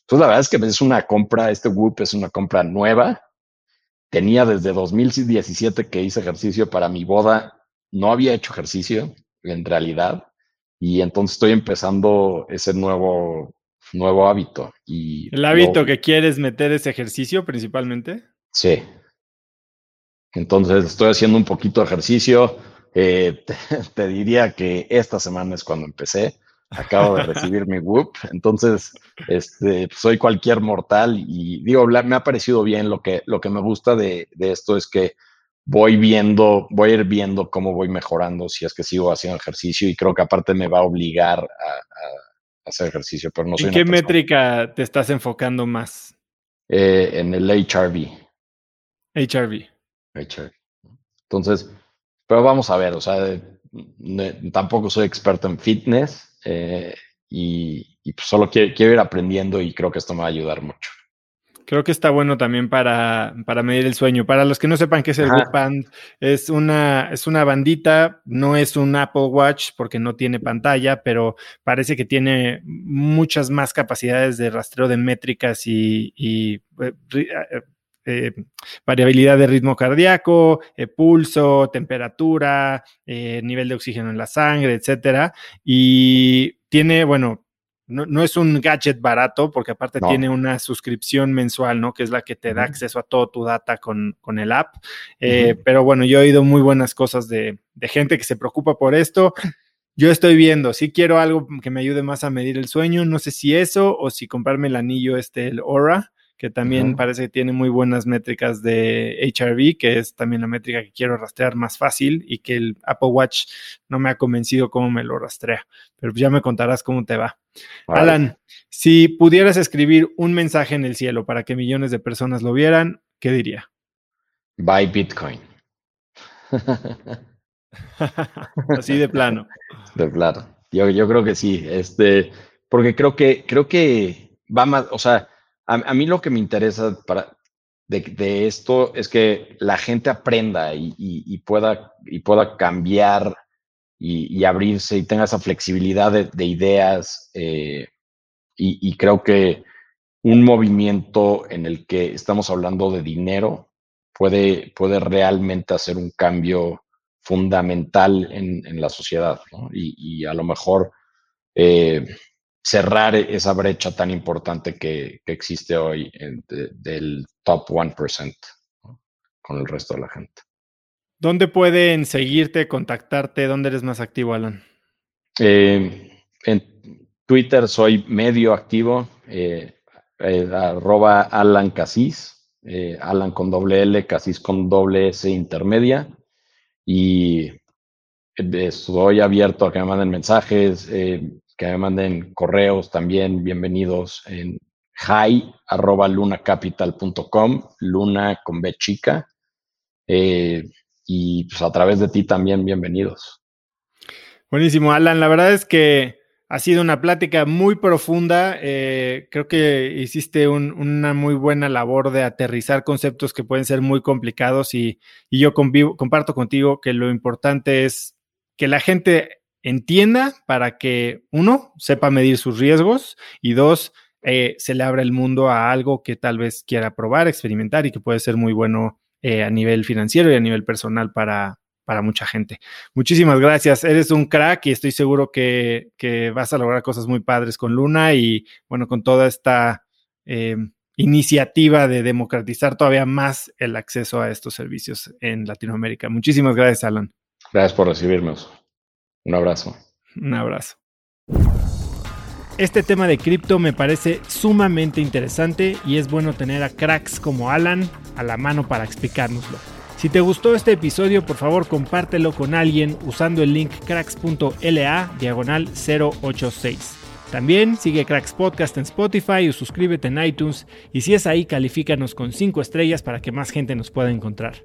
Entonces la verdad es que es una compra, este Whoop es una compra nueva, tenía desde 2017 que hice ejercicio para mi boda, no había hecho ejercicio en realidad, y entonces estoy empezando ese nuevo, nuevo hábito. Y ¿El hábito que quieres meter ese ejercicio principalmente? Sí. Entonces estoy haciendo un poquito de ejercicio. Eh, te, diría que esta semana es cuando empecé acabo de recibir mi whoop, entonces este, soy cualquier mortal y digo, me ha parecido bien, lo que, lo que me gusta de, de, esto es que voy viendo, voy a ir viendo cómo voy mejorando si es que sigo haciendo ejercicio y creo que aparte me va a obligar a, a hacer ejercicio, pero no soy ¿En qué métrica te estás enfocando más? Eh, en el HRV. HRV. HRV. Entonces, pero vamos a ver, o sea, tampoco soy experto en fitness, eh, y, pues solo quiero, ir aprendiendo y creo que esto me va a ayudar mucho. Creo que está bueno también para, para medir el sueño. Para los que no sepan qué es el Band, es una, es una bandita, no es un Apple Watch porque no tiene pantalla, pero parece que tiene muchas más capacidades de rastreo de métricas y, y eh, variabilidad de ritmo cardíaco, eh, pulso, temperatura, eh, nivel de oxígeno en la sangre, etcétera. Y tiene, bueno, no, es un gadget barato, porque aparte tiene una suscripción mensual, ¿no? Que es la que te da acceso a todo tu data con, con el app. Pero bueno, yo he oído muy buenas cosas de, de gente que se preocupa por esto. Yo estoy viendo, si quiero algo que me ayude más a medir el sueño, no sé si eso o si comprarme el anillo este, el Aura, que también parece que tiene muy buenas métricas de HRV, que es también la métrica que quiero rastrear más fácil y que el Apple Watch no me ha convencido cómo me lo rastrea, pero ya me contarás cómo te va. Alan, si pudieras escribir un mensaje en el cielo para que millones de personas lo vieran, ¿qué diría? Buy Bitcoin. Así de plano. De plano. Yo, yo creo que sí, este, porque creo que, creo que va más, o sea, a, mí lo que me interesa para, de, esto es que la gente aprenda y, pueda, y pueda cambiar y, abrirse y tenga esa flexibilidad de, ideas. Eh, y, creo que un movimiento en el que estamos hablando de dinero puede, puede realmente hacer un cambio fundamental en, la sociedad. Y, a lo mejor eh, cerrar esa brecha tan importante que, existe hoy del top 1% con el resto de la gente. ¿Dónde pueden seguirte, contactarte? ¿Dónde eres más activo, Alan? Eh, en Twitter soy medio activo, eh, eh, arroba Alan Casis, Alan con doble L, Casis con doble S intermedia. Y estoy abierto a que me manden mensajes, eh, que me manden correos también, bienvenidos en hi lunacapital.com, luna con B chica. Eh, y pues a través de ti también, bienvenidos. Buenísimo, Alan. La verdad es que ha sido una plática muy profunda. Eh, creo que hiciste una muy buena labor de aterrizar conceptos que pueden ser muy complicados y, yo comparto contigo que lo importante es que la gente entienda para que, uno, sepa medir sus riesgos y dos, eh, se le abra el mundo a algo que tal vez quiera probar, experimentar y que puede ser muy bueno eh, a nivel financiero y a nivel personal para, para mucha gente. Muchísimas gracias. Eres un crack y estoy seguro que, vas a lograr cosas muy padres con Luna y bueno, con toda esta eh, iniciativa de democratizar todavía más el acceso a estos servicios en Latinoamérica. Muchísimas gracias, Alan. Gracias por recibirnos. Un abrazo. Un abrazo. Este tema de cripto me parece sumamente interesante y es bueno tener a cracks como Alan a la mano para explicárnoslo. Si te gustó este episodio, por favor compártelo con alguien usando el link cracks.la diagonal 086. También sigue Cracks Podcast en Spotify o suscríbete en iTunes y si es ahí califícanos con 5 estrellas para que más gente nos pueda encontrar.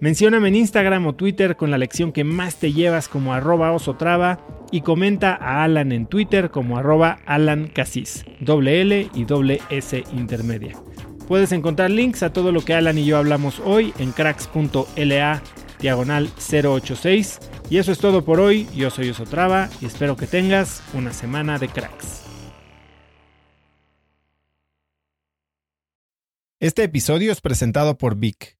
Mencióname en Instagram o Twitter con la lección que más te llevas como arroba osotrava y comenta a Alan en Twitter como arroba Alan doble L y doble S intermedia. Puedes encontrar links a todo lo que Alan y yo hablamos hoy en cracks.la diagonal 086. Y eso es todo por hoy. Yo soy Osotrava y espero que tengas una semana de cracks. Este episodio es presentado por Vic.